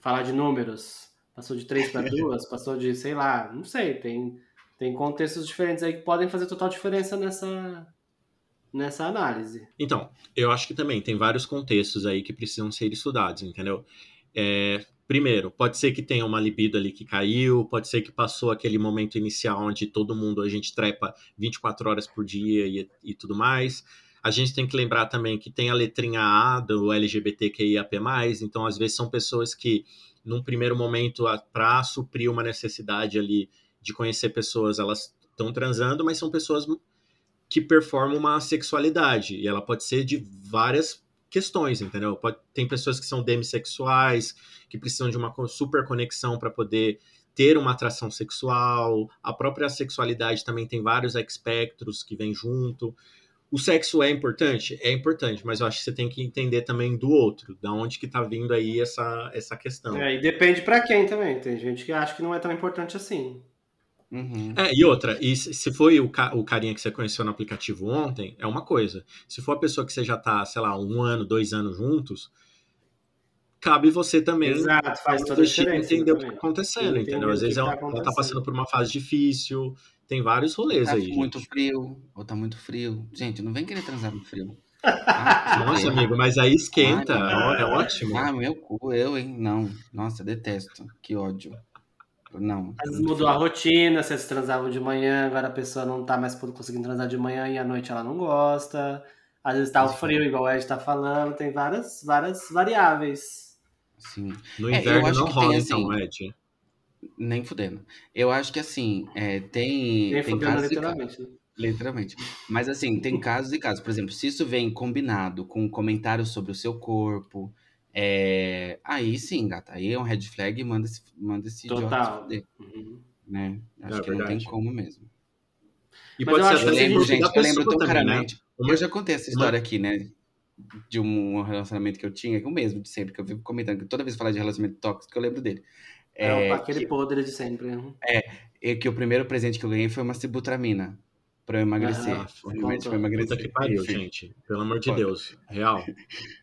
falar de números, Passou de três para duas, passou de, sei lá, não sei, tem, tem contextos diferentes aí que podem fazer total diferença nessa, nessa análise. Então, eu acho que também tem vários contextos aí que precisam ser estudados, entendeu? É, primeiro, pode ser que tenha uma libido ali que caiu, pode ser que passou aquele momento inicial onde todo mundo, a gente trepa 24 horas por dia e, e tudo mais. A gente tem que lembrar também que tem a letrinha A do LGBTQIAP+, então às vezes são pessoas que num primeiro momento, para suprir uma necessidade ali de conhecer pessoas, elas estão transando, mas são pessoas que performam uma sexualidade. E ela pode ser de várias questões, entendeu? Pode, tem pessoas que são demissexuais, que precisam de uma super conexão para poder ter uma atração sexual. A própria sexualidade também tem vários espectros que vêm junto. O sexo é importante? É importante, mas eu acho que você tem que entender também do outro, da onde que tá vindo aí essa, essa questão. É, e depende para quem também. Tem gente que acha que não é tão importante assim. Uhum. É, e outra, e se foi o, ca o carinha que você conheceu no aplicativo ontem, é uma coisa. Se for a pessoa que você já tá, sei lá, um ano, dois anos juntos, cabe você também. Exato, faz toda a diferença. Entender o que tá acontecendo, entendeu? Às vezes tá ela tá passando por uma fase difícil, tem vários rolês tá aí. Tá muito gente. frio, ou tá muito frio. Gente, não vem querer transar no frio. Ah, Nossa, amigo, mas aí esquenta. Ai, é ótimo. Ah, meu cu, eu, hein? Não. Nossa, detesto. Que ódio. Não. Às vezes mudou a rotina, vocês transavam de manhã, agora a pessoa não tá mais conseguindo transar de manhã e à noite ela não gosta. Às vezes tá o frio, igual o Ed tá falando, tem várias, várias variáveis. Sim. No é, inverno é, não rola, assim, então, Ed. Nem fudendo. Eu acho que assim, é, tem. Nem tem fudendo, casos literalmente. Literalmente. Mas assim, tem casos e casos. Por exemplo, se isso vem combinado com um comentário sobre o seu corpo, é... aí sim, gata. Aí é um red flag e manda esse, manda esse Total. idiota uhum. Né? Acho é que verdade. não tem como mesmo. E Mas pode ser eu lembro, gente, eu lembro tão claramente. Né? Eu já contei essa história aqui, né? De um relacionamento que eu tinha, que é o mesmo de sempre, que eu vivo comentando, que toda vez que falar de relacionamento tóxico, eu lembro dele. É, é aquele que, podre de sempre. Né? É, e que o primeiro presente que eu ganhei foi uma cibutramina pra eu emagrecer. Ah, Realmente pra emagrecer. Puta que pariu, gente. Pelo amor de Deus. Real.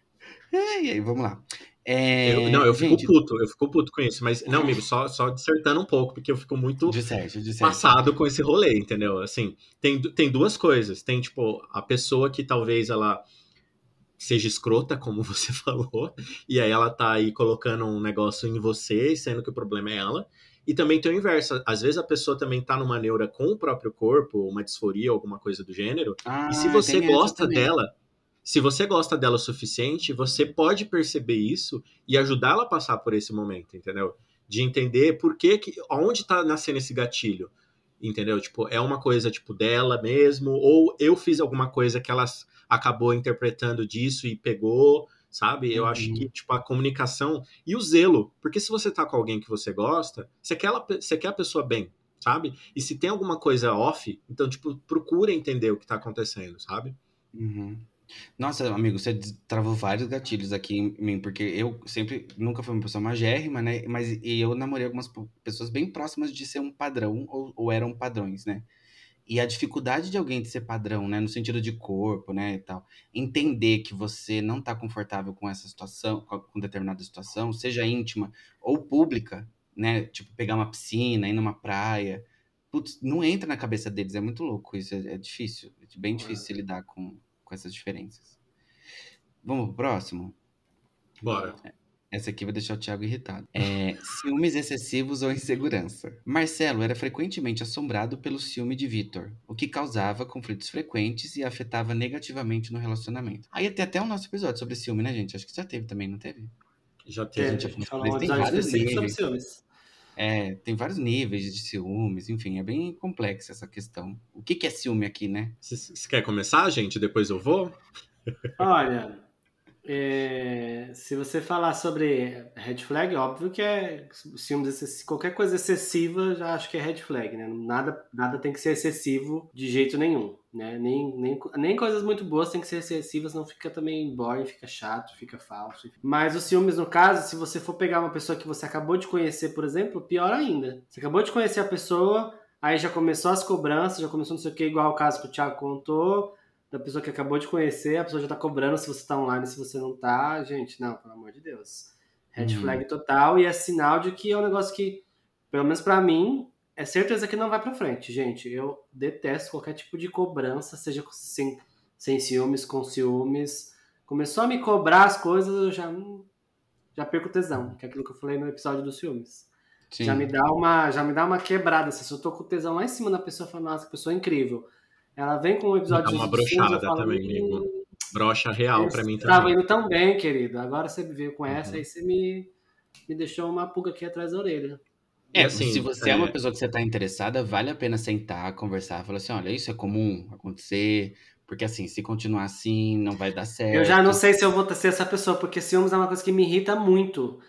E aí, vamos lá. É, eu, não, eu gente, fico puto, eu fico puto com isso, mas não, amigo, só, só dissertando um pouco, porque eu fico muito de certo, de certo. passado com esse rolê, entendeu? Assim, tem, tem duas coisas. Tem, tipo, a pessoa que talvez ela seja escrota, como você falou, e aí ela tá aí colocando um negócio em você, sendo que o problema é ela. E também tem o inverso. Às vezes a pessoa também tá numa neura com o próprio corpo, uma disforia, alguma coisa do gênero. Ah, e se você gosta dela, se você gosta dela o suficiente, você pode perceber isso e ajudá-la a passar por esse momento, entendeu? De entender por que, que onde tá nascendo esse gatilho, entendeu? Tipo, é uma coisa tipo dela mesmo ou eu fiz alguma coisa que ela acabou interpretando disso e pegou, sabe? Eu uhum. acho que tipo a comunicação e o zelo, porque se você tá com alguém que você gosta, você quer, ela, você quer a pessoa bem, sabe? E se tem alguma coisa off, então tipo procura entender o que tá acontecendo, sabe? Uhum. Nossa, amigo, você travou vários gatilhos aqui em mim, porque eu sempre nunca fui uma pessoa magérrima, né? Mas e eu namorei algumas pessoas bem próximas de ser um padrão, ou, ou eram padrões, né? E a dificuldade de alguém de ser padrão, né, no sentido de corpo, né, e tal, entender que você não tá confortável com essa situação, com determinada situação, seja íntima ou pública, né, tipo pegar uma piscina, ir numa praia, putz, não entra na cabeça deles, é muito louco isso, é, é difícil, é bem difícil é. lidar com, com essas diferenças. Vamos pro próximo? Bora. Essa aqui vai deixar o Thiago irritado. É, ciúmes excessivos ou insegurança. Marcelo era frequentemente assombrado pelo ciúme de Vitor, o que causava conflitos frequentes e afetava negativamente no relacionamento. Aí tem até o nosso episódio sobre ciúme, né, gente? Acho que já teve também, não teve? Já teve. a gente já falou vários níveis. sobre ciúmes. É, tem vários níveis de ciúmes, enfim, é bem complexa essa questão. O que, que é ciúme aqui, né? Você quer começar, gente? Depois eu vou? Olha, é, se você falar sobre red flag, óbvio que é ciúmes qualquer coisa excessiva, já acho que é red flag, né? Nada, nada tem que ser excessivo de jeito nenhum, né? Nem, nem, nem coisas muito boas tem que ser excessivas, não fica também boring, fica chato, fica falso. Mas os ciúmes, no caso, se você for pegar uma pessoa que você acabou de conhecer, por exemplo, pior ainda. Você acabou de conhecer a pessoa, aí já começou as cobranças, já começou não sei o que, igual o caso que o Thiago contou, da pessoa que acabou de conhecer, a pessoa já tá cobrando se você tá online, se você não tá. Gente, não, pelo amor de Deus. Red uhum. flag total e é sinal de que é um negócio que, pelo menos para mim, é certeza que não vai para frente, gente. Eu detesto qualquer tipo de cobrança, seja sem, sem ciúmes, com ciúmes. Começou a me cobrar as coisas, eu já, já perco tesão, que é aquilo que eu falei no episódio dos ciúmes. Sim. Já me dá uma, já me dá uma quebrada. Se eu tô com tesão lá em cima da pessoa, falando, nossa, que pessoa incrível. Ela vem com um episódio de uma brochada também, amigo. Brocha real para mim também. Tava indo tão bem, querido. Agora você veio com essa uhum. e você me, me deixou uma pulga aqui atrás da orelha. É, assim, se você é... é... uma pessoa que você tá interessada, vale a pena sentar, conversar, falar assim, olha, isso é comum acontecer, porque assim, se continuar assim, não vai dar certo. Eu já não sei se eu vou ser essa pessoa, porque ciúmes é uma coisa que me irrita muito.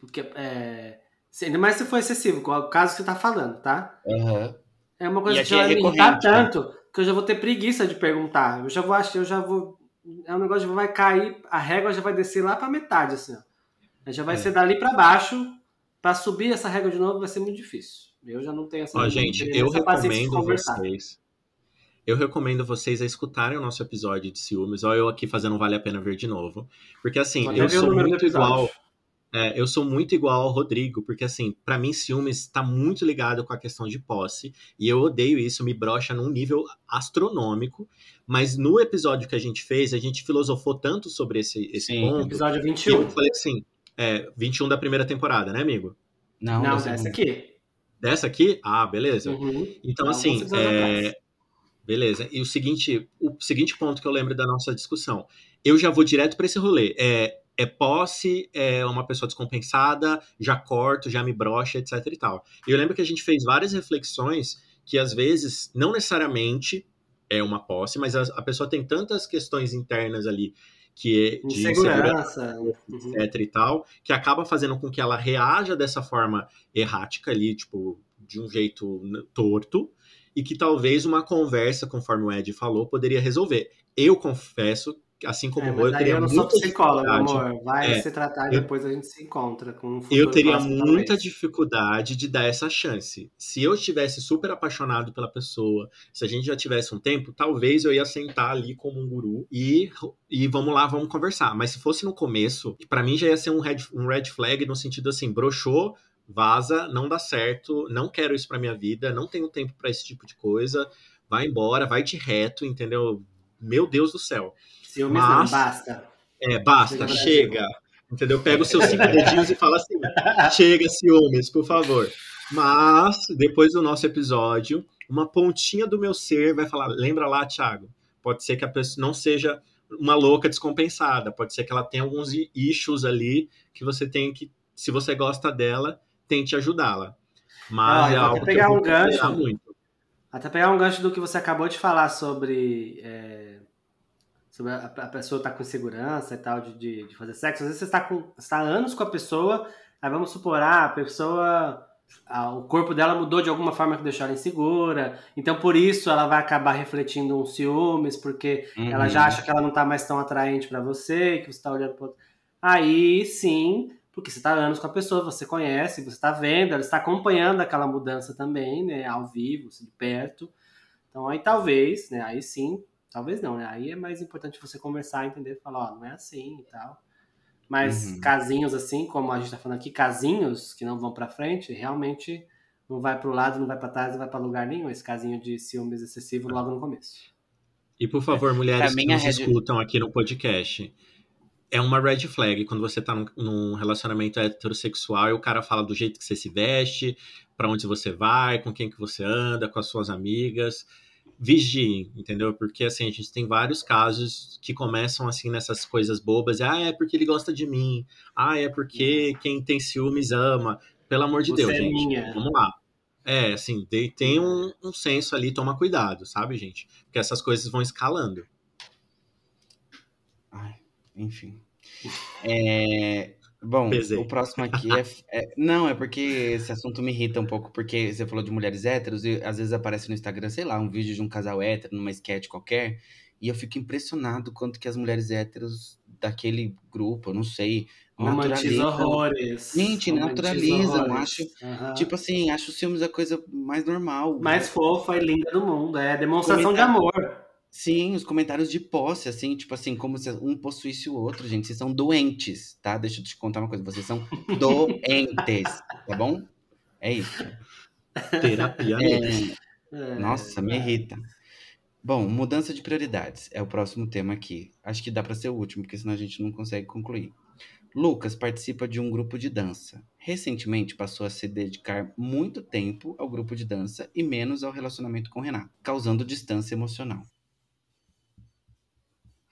Porque, é... Ainda mais se for excessivo, o caso que você tá falando, tá? Uhum. É uma coisa e que já é me irrita né? Que eu já vou ter preguiça de perguntar. Eu já vou achar, eu já vou. É um negócio que vai cair, a régua já vai descer lá para metade, assim, ó. Já vai é. ser dali para baixo. Para subir essa régua de novo vai ser muito difícil. Eu já não tenho essa. Ó, gente, eu recomendo vocês. Eu recomendo vocês a escutarem o nosso episódio de ciúmes. Olha eu aqui fazendo um Vale a Pena Ver de novo. Porque assim, eu sou muito igual. É, eu sou muito igual ao Rodrigo, porque assim, para mim ciúmes está muito ligado com a questão de posse, e eu odeio isso, me brocha num nível astronômico, mas no episódio que a gente fez, a gente filosofou tanto sobre esse, esse Sim, ponto. episódio 21. eu falei assim, é, 21 da primeira temporada, né, amigo? Não, Não dessa aqui. Dessa aqui? Ah, beleza. Uhum. Então, Não, assim, é... beleza. E o seguinte, o seguinte ponto que eu lembro da nossa discussão, eu já vou direto para esse rolê. É, é posse, é uma pessoa descompensada, já corto, já me brocha, etc e tal. E eu lembro que a gente fez várias reflexões que às vezes não necessariamente é uma posse, mas a, a pessoa tem tantas questões internas ali que é de segurança, uhum. etc e tal, que acaba fazendo com que ela reaja dessa forma errática ali, tipo, de um jeito torto, e que talvez uma conversa, conforme o Ed falou, poderia resolver. Eu confesso assim como é, eu, eu teria eu não sou psicólogo, amor. Vai é, se tratar e eu, depois a gente se encontra com um Eu teria muita dificuldade de dar essa chance. Se eu estivesse super apaixonado pela pessoa, se a gente já tivesse um tempo, talvez eu ia sentar ali como um guru e, e vamos lá, vamos conversar. Mas se fosse no começo, para mim já ia ser um red, um red flag no sentido assim, broxou, vaza, não dá certo, não quero isso para minha vida, não tenho tempo para esse tipo de coisa, vai embora, vai de reto, entendeu? Meu Deus do céu. Ciúmes Mas, não, basta. É, basta, chega. chega entendeu? Pega os seus cinco dedinhos e fala assim: chega, ciúmes, por favor. Mas, depois do nosso episódio, uma pontinha do meu ser vai falar: lembra lá, Thiago? Pode ser que a pessoa não seja uma louca descompensada. Pode ser que ela tenha alguns issues ali que você tem que, se você gosta dela, tente ajudá-la. Mas Ah, é algo até que pegar eu um gancho. muito. Até pegar um gancho do que você acabou de falar sobre, é, sobre a, a pessoa estar com insegurança e tal de, de, de fazer sexo. Às vezes você está, com, está anos com a pessoa, aí vamos supor, ah, a pessoa. ah, o corpo dela mudou de alguma forma que deixou ela insegura, então por isso ela vai acabar refletindo uns ciúmes, porque ela Uhum. já acha que ela não tá mais tão atraente pra você, que você tá olhando pro. Aí sim, porque você tá há anos com a pessoa, você conhece, você tá vendo, ela está acompanhando aquela mudança também, né, ao vivo, assim, de perto. Então aí talvez, né, aí sim, talvez não, né, aí é mais importante você conversar, entender, falar, ó, não é assim e tal. Mas Uhum. casinhos assim, como a gente tá falando aqui, casinhos que não vão pra frente, realmente não vai pro lado, não vai pra trás, não vai pra lugar nenhum, esse casinho de ciúmes excessivo logo no começo. E por favor, mulheres que a nos red- escutam aqui no podcast, é uma red flag quando você tá num, num relacionamento heterossexual e o cara fala do jeito que você se veste, pra onde você vai, com quem que você anda, com as suas amigas. Vigiem, entendeu? Porque assim, a gente tem vários casos que começam assim nessas coisas bobas. Ah, é porque ele gosta de mim. Ah, é porque quem tem ciúmes ama. Pelo amor de Você Deus, é gente. minha. Vamos lá. É, assim, tem, tem um, um senso ali, toma cuidado, sabe, gente? Porque essas coisas vão escalando. Ai, enfim. É, Bom, Pesei. o próximo aqui é, é- Não, é porque esse assunto me irrita um pouco, porque você falou de mulheres héteros e às vezes aparece no Instagram, sei lá, um vídeo de um casal hétero numa sketch qualquer, e eu fico impressionado quanto que as mulheres héteros daquele grupo, eu não sei, Romantiza horrores. Gente, naturalizam, horrores. acho- Aham. Tipo assim, acho os filmes a coisa mais normal. mais fofa e linda do mundo. É demonstração de amor. Sim, os comentários de posse, assim, tipo assim, como se um possuísse o outro, gente. Vocês são doentes, tá? Deixa eu te contar uma coisa. Vocês são doentes, tá bom? É isso. Terapia. É, É, nossa, me é. irrita. Bom, mudança de prioridades é o próximo tema aqui. Acho que dá pra ser o último, porque senão a gente não consegue concluir. Lucas participa de um grupo de dança. Recentemente passou a se dedicar muito tempo ao grupo de dança e menos ao relacionamento com Renato, causando distância emocional.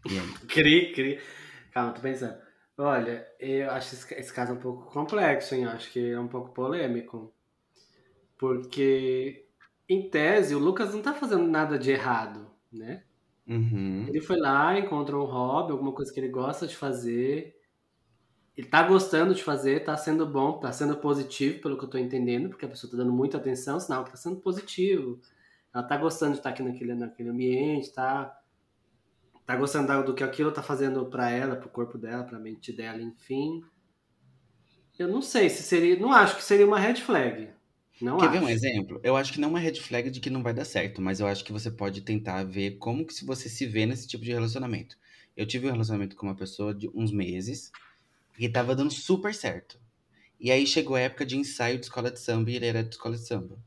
Cri, cri. Calma, tô pensando. Olha, eu acho esse, esse caso um pouco complexo, hein? Eu acho que é um pouco polêmico. Porque, em tese, o Lucas não tá fazendo nada de errado, né? Uhum. Ele foi lá, encontrou um hobby, alguma coisa que ele gosta de fazer. Ele tá gostando de fazer, tá sendo bom, tá sendo positivo, pelo que eu tô entendendo, porque a pessoa tá dando muita atenção, sinal que tá sendo positivo. Ela tá gostando de estar aqui naquele, naquele ambiente, tá, tá gostando do que aquilo tá fazendo pra ela, pro corpo dela, pra mente dela, enfim. Eu não sei se seria. Não acho que seria uma red flag. Não Quer acho. ver um exemplo? Eu acho que não é uma red flag de que não vai dar certo, mas eu acho que você pode tentar ver como que se você se vê nesse tipo de relacionamento. Eu tive um relacionamento com uma pessoa de uns meses e tava dando super certo. E aí chegou a época de ensaio de escola de samba e ele era de escola de samba.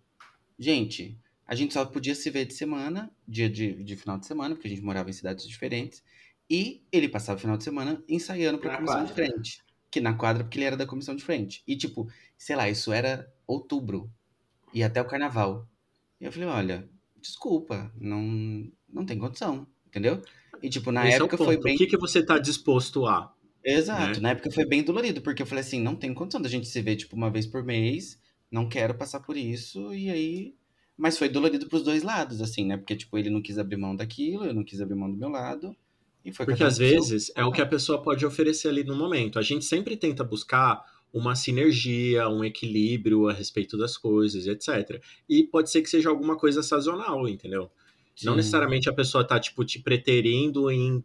Gente, a gente só podia se ver de semana, dia de, de final de semana, porque a gente morava em cidades diferentes. E ele passava o final de semana ensaiando pra Na comissão de quadra. frente. Que na quadra, porque ele era da comissão de frente. E tipo, sei lá, isso era outubro e até o carnaval. E eu falei, olha, desculpa, não, não tem condição, entendeu? E tipo, na Esse é época foi ponto. bem. O que, que você tá disposto a? Exato, né? na época foi bem dolorido, porque eu falei assim, não tem condição da gente se ver, tipo, uma vez por mês, não quero passar por isso, e aí. Mas foi dolorido pros dois lados, assim, né? Porque, tipo, ele não quis abrir mão daquilo, eu não quis abrir mão do meu lado. E foi Porque às vezes é o que a pessoa pode oferecer ali no momento. A gente sempre tenta buscar uma sinergia, um equilíbrio a respeito das coisas, etc. E pode ser que seja alguma coisa sazonal, entendeu? Não Sim. necessariamente a pessoa tá, tipo, te preterindo em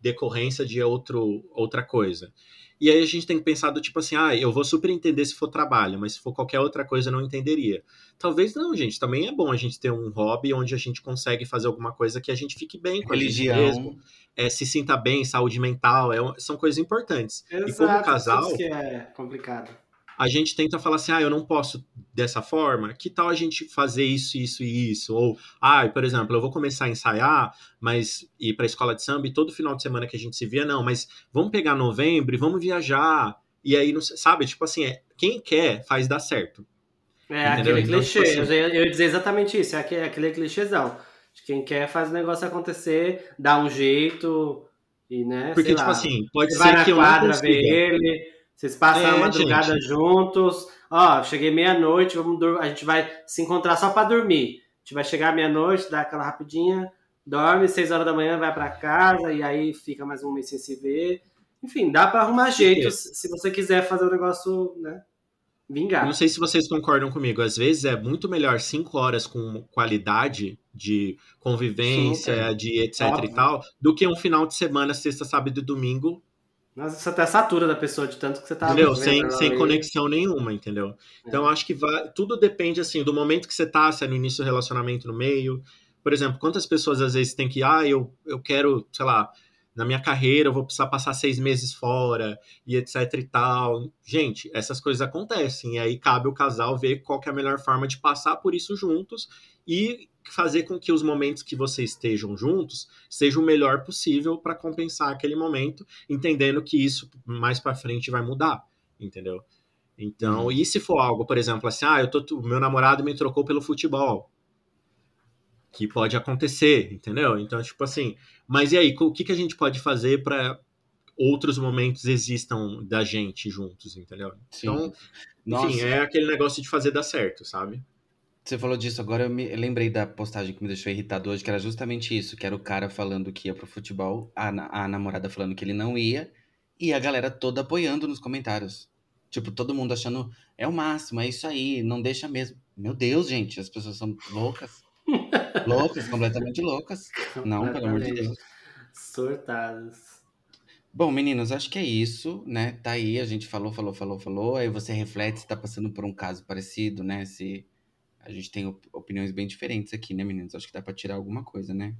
decorrência de outro, outra coisa. E aí a gente tem que pensar do tipo assim, ah, eu vou super entender se for trabalho, mas se for qualquer outra coisa eu não entenderia. Talvez não, gente. Também é bom a gente ter um hobby onde a gente consegue fazer alguma coisa que a gente fique bem com a gente Religião. mesmo, é, se sinta bem, saúde mental, é, são coisas importantes. e como Exato, casal, isso que é complicado. A gente tenta falar assim, ah, eu não posso dessa forma, que tal a gente fazer isso, isso e isso? Ou, ah, por exemplo, eu vou começar a ensaiar, mas ir pra escola de samba e todo final de semana que a gente se via, não, mas vamos pegar novembro e vamos viajar. E aí, não sabe, tipo assim, é, quem quer faz dar certo. É Entendeu? aquele Então, clichê. tipo assim- eu, ia- dizer exatamente isso. É aquele, aquele clichêzão. De quem quer faz o negócio acontecer, dá um jeito. E, né, Porque, tipo lá, assim, pode ser que eu não consiga. ver ele, vocês passam É, a madrugada gente. juntos. Ó, cheguei meia-noite, vamos a gente vai se encontrar só pra dormir. A gente vai chegar meia-noite, dá aquela rapidinha, dorme, seis horas da manhã vai pra casa e aí fica mais um mês sem se ver. Enfim, dá pra arrumar jeitos se você quiser fazer o negócio, né, vingar. Não sei se vocês concordam comigo. Às vezes é muito melhor cinco horas com qualidade de convivência, de etc Óbvio. e tal, do que um final de semana, sexta, sábado e domingo, Nossa, você até satura da pessoa de tanto que você tá entendeu? Sem, sem conexão nenhuma, entendeu? Então eu acho que vai, tudo depende assim do momento que você tá, se é no início do relacionamento, no meio. Por exemplo, quantas pessoas às vezes têm que, ah, eu, eu quero, sei lá, na minha carreira eu vou precisar passar seis meses fora e etc e tal. Gente, essas coisas acontecem. E aí cabe o casal ver qual é a melhor forma de passar por isso juntos e fazer com que os momentos que vocês estejam juntos sejam o melhor possível para compensar aquele momento, entendendo que isso mais para frente vai mudar, entendeu? Então, e se for algo, por exemplo, assim, ah, eu tô, meu namorado me trocou pelo futebol, que pode acontecer, entendeu? Então, tipo assim, mas e aí, o que, que a gente pode fazer para outros momentos existam da gente juntos, entendeu? Sim. Então, Nossa, enfim, é aquele negócio de fazer dar certo, sabe? Você falou disso, agora eu me eu lembrei da postagem que me deixou irritado hoje, que era justamente isso, que era o cara falando que ia pro futebol, a, a namorada falando que ele não ia, e a galera toda apoiando nos comentários. Tipo, todo mundo achando, é o máximo, é isso aí, não deixa mesmo. Meu Deus, gente, as pessoas são loucas. loucas, completamente loucas. Não, pelo amor de Deus. Surtadas. Bom, meninos, acho que é isso, né? Tá aí, a gente falou, falou, falou, falou. Aí você reflete se tá passando por um caso parecido, né? Se a gente tem op- opiniões bem diferentes aqui, né, meninos? Acho que dá pra tirar alguma coisa, né?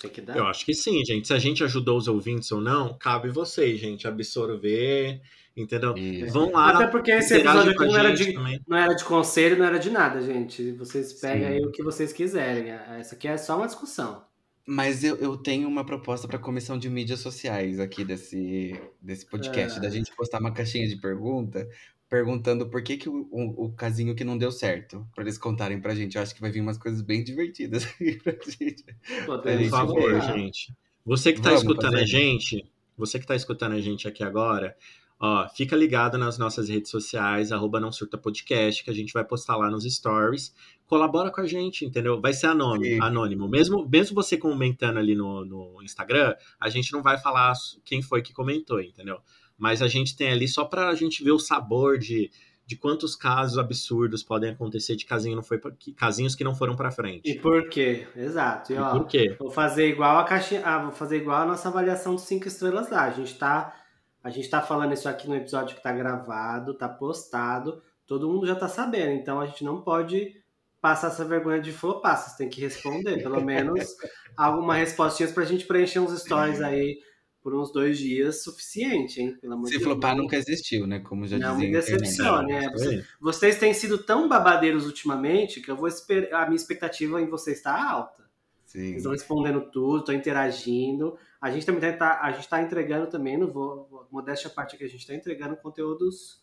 Tem que dar. Eu acho que sim, gente. Se a gente ajudou os ouvintes ou não, cabe vocês, gente, absorver, entendeu? Isso. Vão lá. Até porque esse episódio a não era de, também. não era de conselho, não era de nada, gente. Vocês pegam Sim. aí o que vocês quiserem. Essa aqui é só uma discussão. Mas eu, eu tenho uma proposta pra comissão de mídias sociais aqui desse, desse podcast, Ah. da gente postar uma caixinha de pergunta, perguntando por que, que o, o, o casinho que não deu certo, pra eles contarem pra gente. Eu acho que vai vir umas coisas bem divertidas aqui pra gente. Pô, Por gente, favor, gente. Você que tá Vamos escutando a gente, você que tá escutando a gente aqui agora, ó, fica ligado nas nossas redes sociais, arroba não surta podcast, que a gente vai postar lá nos stories. Colabora com a gente, entendeu? Vai ser anônimo, Sim. anônimo. Mesmo, mesmo você comentando ali no, no Instagram, a gente não vai falar quem foi que comentou, entendeu? Mas a gente tem ali só pra gente ver o sabor de, de quantos casos absurdos podem acontecer de casinho não foi pra- que- casinhos que não foram pra frente. E por quê? Exato. E, E ó, por quê? Vou fazer igual a caixinha. Ah, vou fazer igual a nossa avaliação de cinco estrelas lá. A gente tá. A gente tá falando isso aqui no episódio que tá gravado, tá postado. Todo mundo já tá sabendo. Então a gente não pode passar essa vergonha de flopar. Vocês têm que responder. Pelo menos algumas respostinhas pra gente preencher uns stories aí por uns dois dias suficiente, hein? Pelo amor Se de Deus. flopar, nunca existiu, né? Como já Não dizia me a internet. decepcione, é. Isso aí. Vocês têm sido tão babadeiros ultimamente que eu vou esperar. A minha expectativa em vocês tá alta. Sim. Eles estão respondendo tudo, estão interagindo. A gente também tá, a gente tá entregando também, não vou, modéstia à parte aqui, a gente tá entregando conteúdos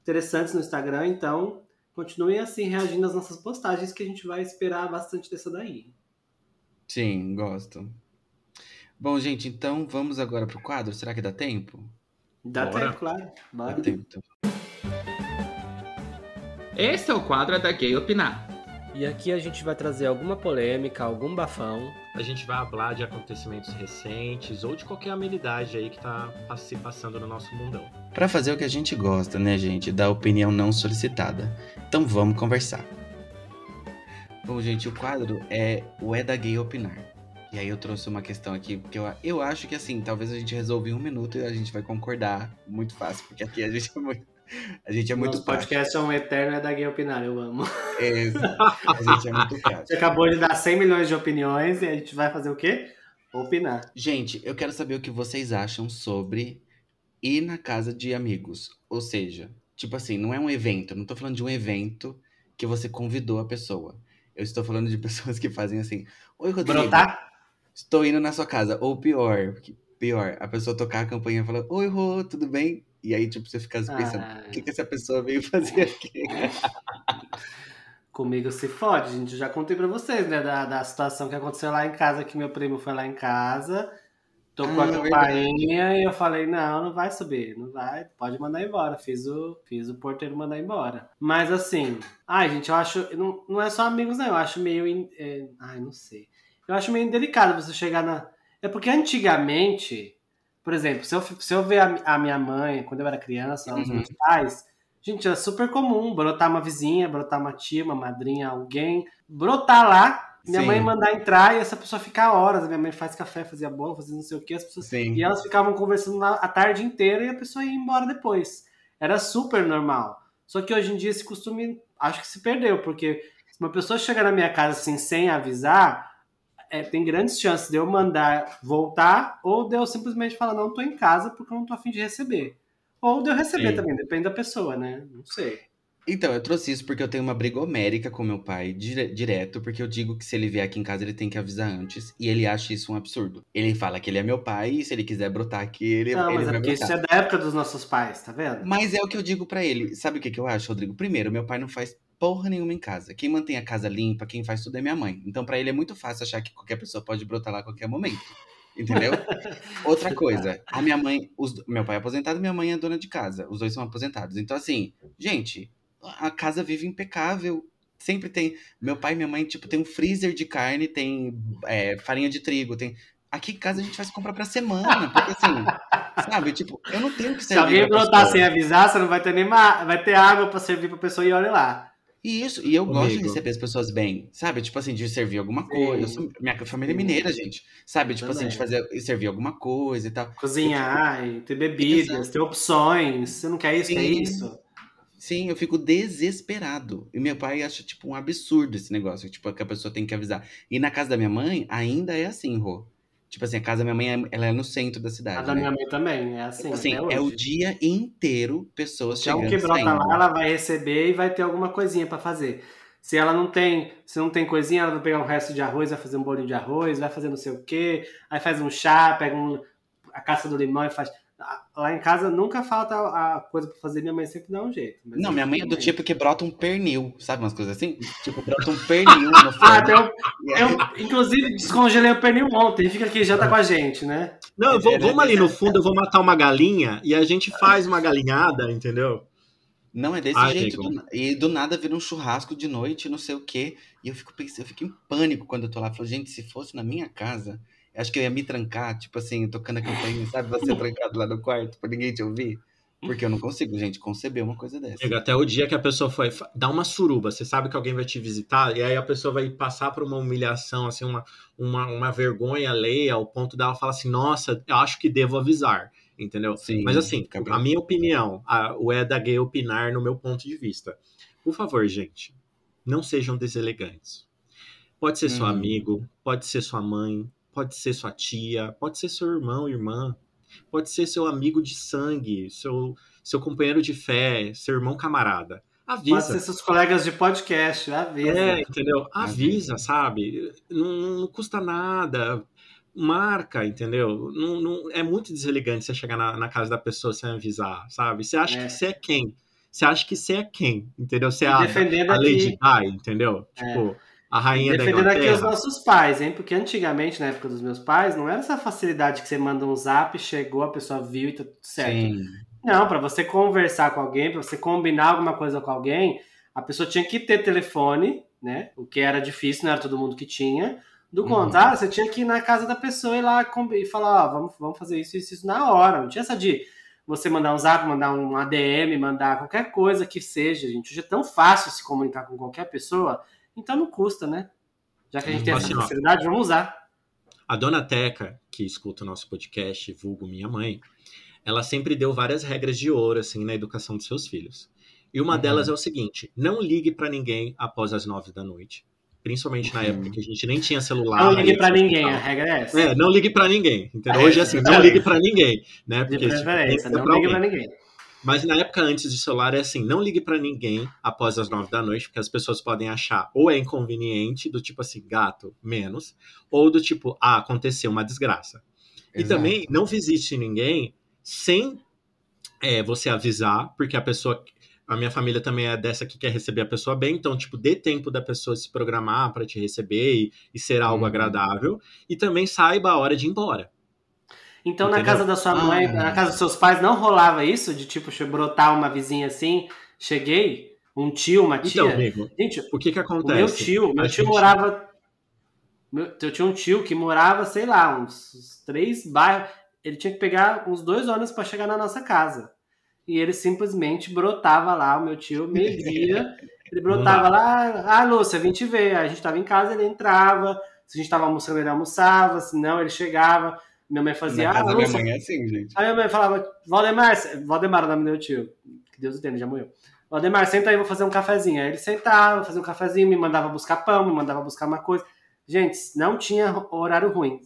interessantes no Instagram, então continuem assim reagindo às nossas postagens que a gente vai esperar bastante dessa daí. Sim, gosto. Bom, gente, então vamos agora pro quadro. Será que dá tempo? Dá Bora. tempo, claro. Bora. Dá tempo. então. Esse é o quadro da Gay Opinar. E aqui a gente vai trazer alguma polêmica, algum bafão. A gente vai falar de acontecimentos recentes ou de qualquer amenidade aí que tá se passando no nosso mundão. Pra fazer o que a gente gosta, né, gente? Da opinião não solicitada. Então vamos conversar. Bom, gente, o quadro é o É da Gay Opinar. E aí eu trouxe uma questão aqui, porque eu, eu acho que assim, talvez a gente resolva em um minuto e a gente vai concordar muito fácil, porque aqui a gente é muito. A gente é muito Nosso podcast é um eterno é da Gay Opinar, eu amo. É, a gente é muito A prático. gente acabou de dar 100 milhões de opiniões e a gente vai fazer o quê? Opinar. Gente, eu quero saber o que vocês acham sobre ir na casa de amigos. Ou seja, tipo assim, não é um evento, não tô falando de um evento que você convidou a pessoa. Eu estou falando de pessoas que fazem assim: Oi, Rodrigo, Brotar? Estou indo na sua casa. Ou pior, pior, a pessoa tocar a campanha e falar: Oi, Rô, tudo bem? E aí, tipo, você fica pensando: Ah. o que, que essa pessoa veio fazer aqui? Comigo se fode, gente. Eu já contei pra vocês, né? Da, da situação que aconteceu lá em casa, que meu primo foi lá em casa. Tocou Ah, a verdade. campainha e eu falei, não, não vai subir, não vai, pode mandar embora. Fiz o, fiz o porteiro mandar embora. Mas assim, ai, gente, eu acho, não, não é só amigos, não, eu acho meio, in- é, ai, não sei. Eu acho meio indelicado você chegar na... É porque antigamente, por exemplo, se eu, se eu ver a, a minha mãe, quando eu era criança, os Uhum. meus pais, gente, era super comum brotar uma vizinha, brotar uma tia, uma madrinha, alguém, brotar lá, minha Sim. mãe mandar entrar e essa pessoa ficar horas. Minha mãe faz café, fazia bolo, fazia não sei o que, as pessoas Sim. e elas ficavam conversando lá a tarde inteira e a pessoa ia embora depois. Era super normal. Só que hoje em dia esse costume acho que se perdeu, porque se uma pessoa chegar na minha casa assim sem avisar, é, tem grandes chances de eu mandar voltar ou de eu simplesmente falar, não, tô em casa porque eu não tô afim de receber. Ou de eu receber Sim. também, depende da pessoa, né? Não sei. Então, eu trouxe isso porque eu tenho uma briga homérica com meu pai, dire- direto, porque eu digo que se ele vier aqui em casa, ele tem que avisar antes, e ele acha isso um absurdo. Ele fala que ele é meu pai, e se ele quiser brotar aqui, ele, não, ele mas é vai porque brotar. isso é da época dos nossos pais, tá vendo? Mas é o que eu digo pra ele. Sabe o que, que eu acho, Rodrigo? Primeiro, meu pai não faz porra nenhuma em casa. Quem mantém a casa limpa, quem faz tudo é minha mãe. Então, pra ele é muito fácil achar que qualquer pessoa pode brotar lá a qualquer momento. Entendeu? Outra coisa, a minha mãe, os- meu pai é aposentado, minha mãe é dona de casa. Os dois são aposentados. Então, assim, gente, a casa vive impecável. Sempre tem. Meu pai e minha mãe, tipo, tem um freezer de carne, tem é, farinha de trigo, tem. Aqui em casa a gente faz comprar pra semana, porque assim, sabe? Tipo, eu não tenho que Se servir alguém pra brotar sem avisar, você não vai ter nem ma- vai ter água pra servir pra pessoa e olha lá. E isso, e eu gosto de receber as pessoas bem, sabe? Tipo assim, de servir alguma coisa. Sou- minha família é mineira, gente. Sabe? Tipo assim, de Também. fazer, servir alguma coisa e tal. Cozinhar, e ter bebidas, Exato. ter opções. Você não quer isso, quer Sim. isso? Sim, eu fico desesperado. E meu pai acha, tipo, um absurdo esse negócio. Tipo, que a pessoa tem que avisar. E na casa da minha mãe, ainda é assim, Rô. Tipo assim, a casa da minha mãe, é- ela é no centro da A cidade, da né? minha mãe também, é assim. Tipo assim, é o dia inteiro pessoas alguém chegando que e brota saindo. lá, ela vai receber e vai ter alguma coisinha pra fazer. Se ela não tem, se não tem coisinha, ela vai pegar um resto de arroz, vai fazer um bolinho de arroz, vai fazer não sei o quê, aí faz um chá, pega um- a caça do limão e faz. Lá em casa nunca falta a coisa pra fazer, minha mãe sempre dá um jeito. Mas Não, eu minha mãe é do tipo que brota um pernil, sabe umas coisas assim? Tipo, brota um pernil no forno. Ah, um- E aí- eu, inclusive, descongelei o pernil ontem, fica aqui, já tá com a gente, né? Não, eu vou- vamos ali no fundo, eu vou matar uma galinha e a gente faz uma galinhada, entendeu? Não, é desse Ai, jeito. do e do nada vira um churrasco de noite, não sei o quê. E eu fico pensando, eu fico em pânico quando eu tô lá. Eu falo, gente, se fosse na minha casa, eu acho que eu ia me trancar, tipo assim, tocando a campainha, sabe? Você trancado lá no quarto pra ninguém te ouvir. Porque eu não consigo, gente, conceber uma coisa dessa. Amigo, Até o dia que a pessoa foi dar uma suruba, você sabe que alguém vai te visitar, e aí a pessoa vai passar por uma humilhação, assim, uma, uma, uma vergonha alheia, ao ponto dela falar assim, nossa, eu acho que devo avisar, entendeu? Sim, Mas assim, a minha opinião, a, o é da gay opinar no meu ponto de vista. Por favor, gente, não sejam deselegantes. Pode ser seu Uhum. amigo, pode ser sua mãe, pode ser sua tia, pode ser seu irmão, irmã, pode ser seu amigo de sangue, seu, seu companheiro de fé, seu irmão camarada. Pode Avisa. ser seus colegas de podcast, avisa. É, entendeu? Avisa. Avisa, sabe? Não, não custa nada. Marca, entendeu? Não, não- é muito deselegante você chegar na, na casa da pessoa sem avisar, sabe? Você acha É. que você é quem? Você acha que você é quem? Entendeu? Você é a, a Lady Di, entendeu? É. Tipo, a rainha da defendendo aqui os nossos pais, hein? Porque antigamente, na época dos meus pais, não era essa facilidade que você manda um zap, chegou, a pessoa viu e tá tudo certo. Sim. Não, pra você conversar com alguém, pra você combinar alguma coisa com alguém, a pessoa tinha que ter telefone, né? O que era difícil, não era todo mundo que tinha. Do Uhum. contrário, você tinha que ir na casa da pessoa e ir lá e falar, ó, vamos, vamos fazer isso, isso, isso na hora. Não tinha essa de você mandar um zap, mandar um ADM, mandar qualquer coisa que seja, gente. Hoje é tão fácil se comunicar com qualquer pessoa, então não custa, né? Já que a gente tem essa facilidade, vamos usar. A dona Teca, que escuta o nosso podcast, vulgo minha mãe, ela sempre deu várias regras de ouro, assim, na educação dos seus filhos. E uma Uhum. delas é o seguinte: não ligue pra ninguém após as nove da noite. Principalmente na Uhum. época que a gente nem tinha celular. Não ligue social. ninguém, a regra é essa. É, não ligue pra ninguém, entendeu? É, Hoje, assim, não ligue pra ninguém, né? Porque tipo de preferência, é não ligue pra ninguém. Mas na época antes de celular é assim, não ligue pra ninguém após as nove da noite, porque as pessoas podem achar ou é inconveniente, do tipo assim, gato, menos, ou do tipo, ah, aconteceu uma desgraça. E Exato. também não visite ninguém sem é, você avisar, porque a pessoa. A minha família também é dessa que quer receber a pessoa bem, então, tipo, dê tempo da pessoa se programar para te receber e, e ser algo Uhum. agradável. E também saiba a hora de ir embora. Então na Entendeu? casa da sua mãe, Ah. na casa dos seus pais, não rolava isso? De tipo, brotar uma vizinha assim, cheguei, um tio, uma tia. Então, amigo, Gente, o que que o acontece? meu tio, meu tio gente- morava. meu- Eu tinha um tio que morava, sei lá, uns, uns três bairros. Ele tinha que pegar uns dois ônibus para chegar na nossa casa. E ele simplesmente brotava lá, o meu tio me via. Ele brotava lá, ah, Lúcia, vim te ver. Aí a gente tava em casa, ele entrava. Se a gente tava almoçando, ele almoçava. Se não, ele chegava. Minha mãe fazia, Na casa ah, da minha mãe é assim, gente. Aí minha mãe falava, Valdemar, Valdemar é o nome do meu tio, que Deus o tenha, já morreu. Valdemar, senta aí, vou fazer um cafezinho. Aí ele sentava, fazia um cafezinho, me mandava buscar pão, me mandava buscar uma coisa. Gente, não tinha horário ruim.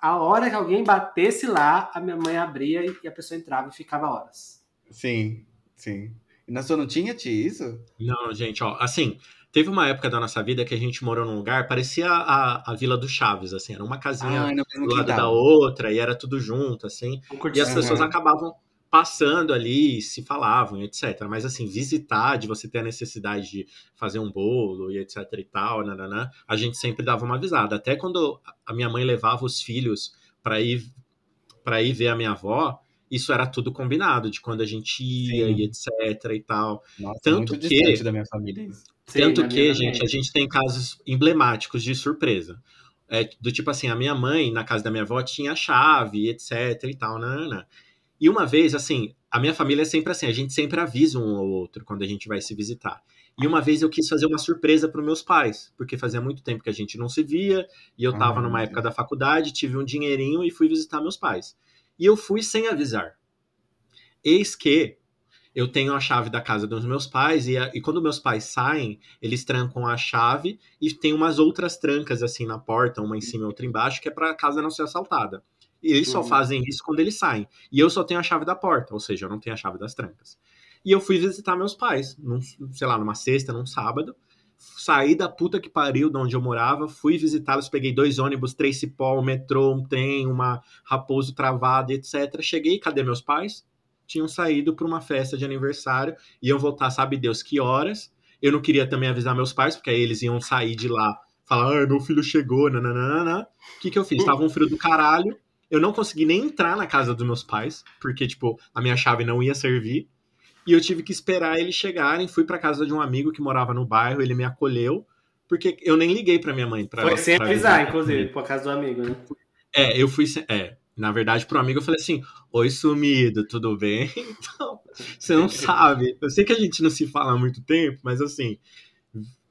A hora que alguém batesse lá, a minha mãe abria e a pessoa entrava e ficava horas. Sim, sim. E na sua não tinha, tia, isso? Não, gente, ó, assim, teve uma época da nossa vida que a gente morou num lugar, parecia a, a Vila do Chaves, assim, era uma casinha Ah, do lado da outra e era tudo junto, assim, e as pessoas acabavam passando ali, se falavam, etc. Mas assim, visitar, de você ter a necessidade de fazer um bolo e etc e tal, nananã, a gente sempre dava uma avisada. Até quando a minha mãe levava os filhos para ir para ir ver a minha avó, isso era tudo combinado, de quando a gente ia Sim. e etc e tal. Nossa, Tanto muito que- da minha família isso. Sim, Tanto que, gente, a também. gente tem casos emblemáticos de surpresa. É, do tipo assim, a minha mãe, na casa da minha avó, tinha chave, etc e tal, nanana. E uma vez, assim, a minha família é sempre assim, a gente sempre avisa um ao outro quando a gente vai se visitar. E uma vez eu quis fazer uma surpresa para meus pais, porque fazia muito tempo que a gente não se via, e eu tava Ah, numa época da faculdade, tive um dinheirinho e fui visitar meus pais. E eu fui sem avisar. Eis que eu tenho a chave da casa dos meus pais, e, a- e quando meus pais saem, eles trancam a chave e tem umas outras trancas assim na porta, uma em cima e outra embaixo, que é para a casa não ser assaltada. E eles só Uhum. fazem isso quando eles saem. E eu só tenho a chave da porta, ou seja, eu não tenho a chave das trancas. E eu fui visitar meus pais, num, sei lá, numa sexta, num sábado. Saí da puta que pariu de onde eu morava, fui visitá-los, peguei dois ônibus, três cipó, um metrô, um trem, uma raposo travada, etc. Cheguei, cadê meus pais? Tinham saído para uma festa de aniversário, iam voltar, sabe Deus que horas. Eu não queria também avisar meus pais, porque aí eles iam sair de lá, falar, ah, meu filho chegou, nananana. O que que eu fiz? Tava um frio do caralho, eu não consegui nem entrar na casa dos meus pais, porque, tipo, a minha chave não ia servir. E eu tive que esperar eles chegarem. Fui pra casa de um amigo que morava no bairro, ele me acolheu, porque eu nem liguei pra minha mãe. Pra, Foi sem pra avisar, inclusive, por causa do amigo, né? É, eu fui. É, na verdade, pro amigo eu falei assim: Oi, sumido, tudo bem? Então, você não sabe. Eu sei que a gente não se fala há muito tempo, mas assim,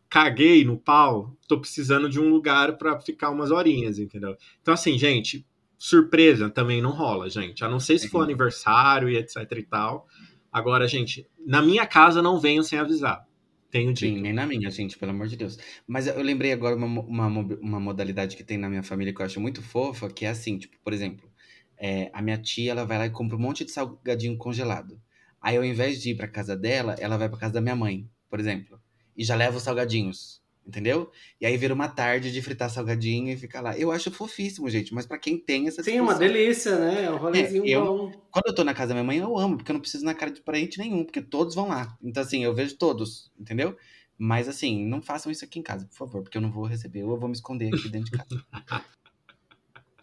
caguei no pau, tô precisando de um lugar pra ficar umas horinhas, entendeu? Então, assim, gente, surpresa também não rola, gente. A não ser se for Sim. aniversário e etc e tal. Agora, gente, na minha casa não venham sem avisar. Tenho Sim, dito. nem na minha, gente, pelo amor de Deus. Mas eu lembrei agora uma, uma, uma modalidade que tem na minha família que eu acho muito fofa, que é assim, tipo, por exemplo, é, a minha tia, ela vai lá e compra um monte de salgadinho congelado. Aí, ao invés de ir pra casa dela, ela vai pra casa da minha mãe, por exemplo, e já leva os salgadinhos, entendeu? E aí vira uma tarde de fritar salgadinho e fica lá. Eu acho fofíssimo, gente, mas pra quem tem essa Sim, uma delícia, né? É um rolezinho É, eu- bom. Quando eu tô na casa da minha mãe, eu amo, porque eu não preciso na cara de parente nenhum, porque todos vão lá. Então, assim, eu vejo todos, entendeu? Mas, assim, não façam isso aqui em casa, por favor, porque eu não vou receber, ou eu vou me esconder aqui dentro de casa.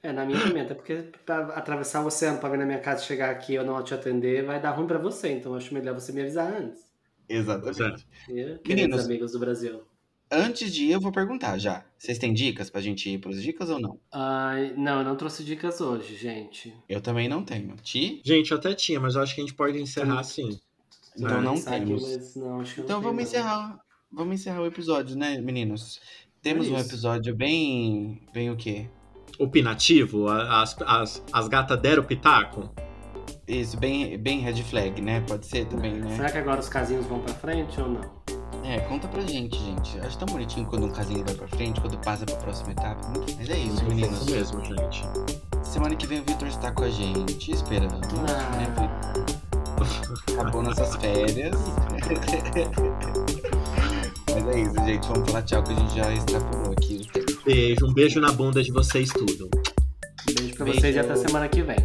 É, na minha também, até porque pra atravessar o oceano pra vir na minha casa e chegar aqui e eu não te atender, vai dar ruim pra você. Então acho melhor você me avisar antes. Exatamente. E, Queridos Meninos. amigos do Brasil. Antes de ir, eu vou perguntar já. Vocês têm dicas pra gente ir pros dicas ou não? Ai, não, eu não trouxe dicas hoje, gente. Eu também não tenho. Ti? Gente, eu até tinha, mas eu acho que a gente pode encerrar assim. Então Ah, não aqui, temos. não, acho que eu Então não vamos não. encerrar. Vamos encerrar o episódio, né, meninos? Temos É um episódio bem. bem o quê? Opinativo, as, as, as gatas deram pitaco. Isso, bem, bem red flag, né? Pode ser também, né? Será que agora os casinhos vão pra frente ou não? É, conta pra gente, gente. Acho tão bonitinho quando um casinho vai pra frente, quando passa pra próxima etapa. Mas é isso, meninos. Isso mesmo, gente. Semana que vem o Victor está com a gente, esperando. Né? Ah, Acabou nossas férias. Mas é isso, gente. Vamos falar tchau que a gente já extrapolou aqui o tempo. Beijo, um beijo na bunda de vocês tudo. beijo pra Beijo. vocês e até semana que vem.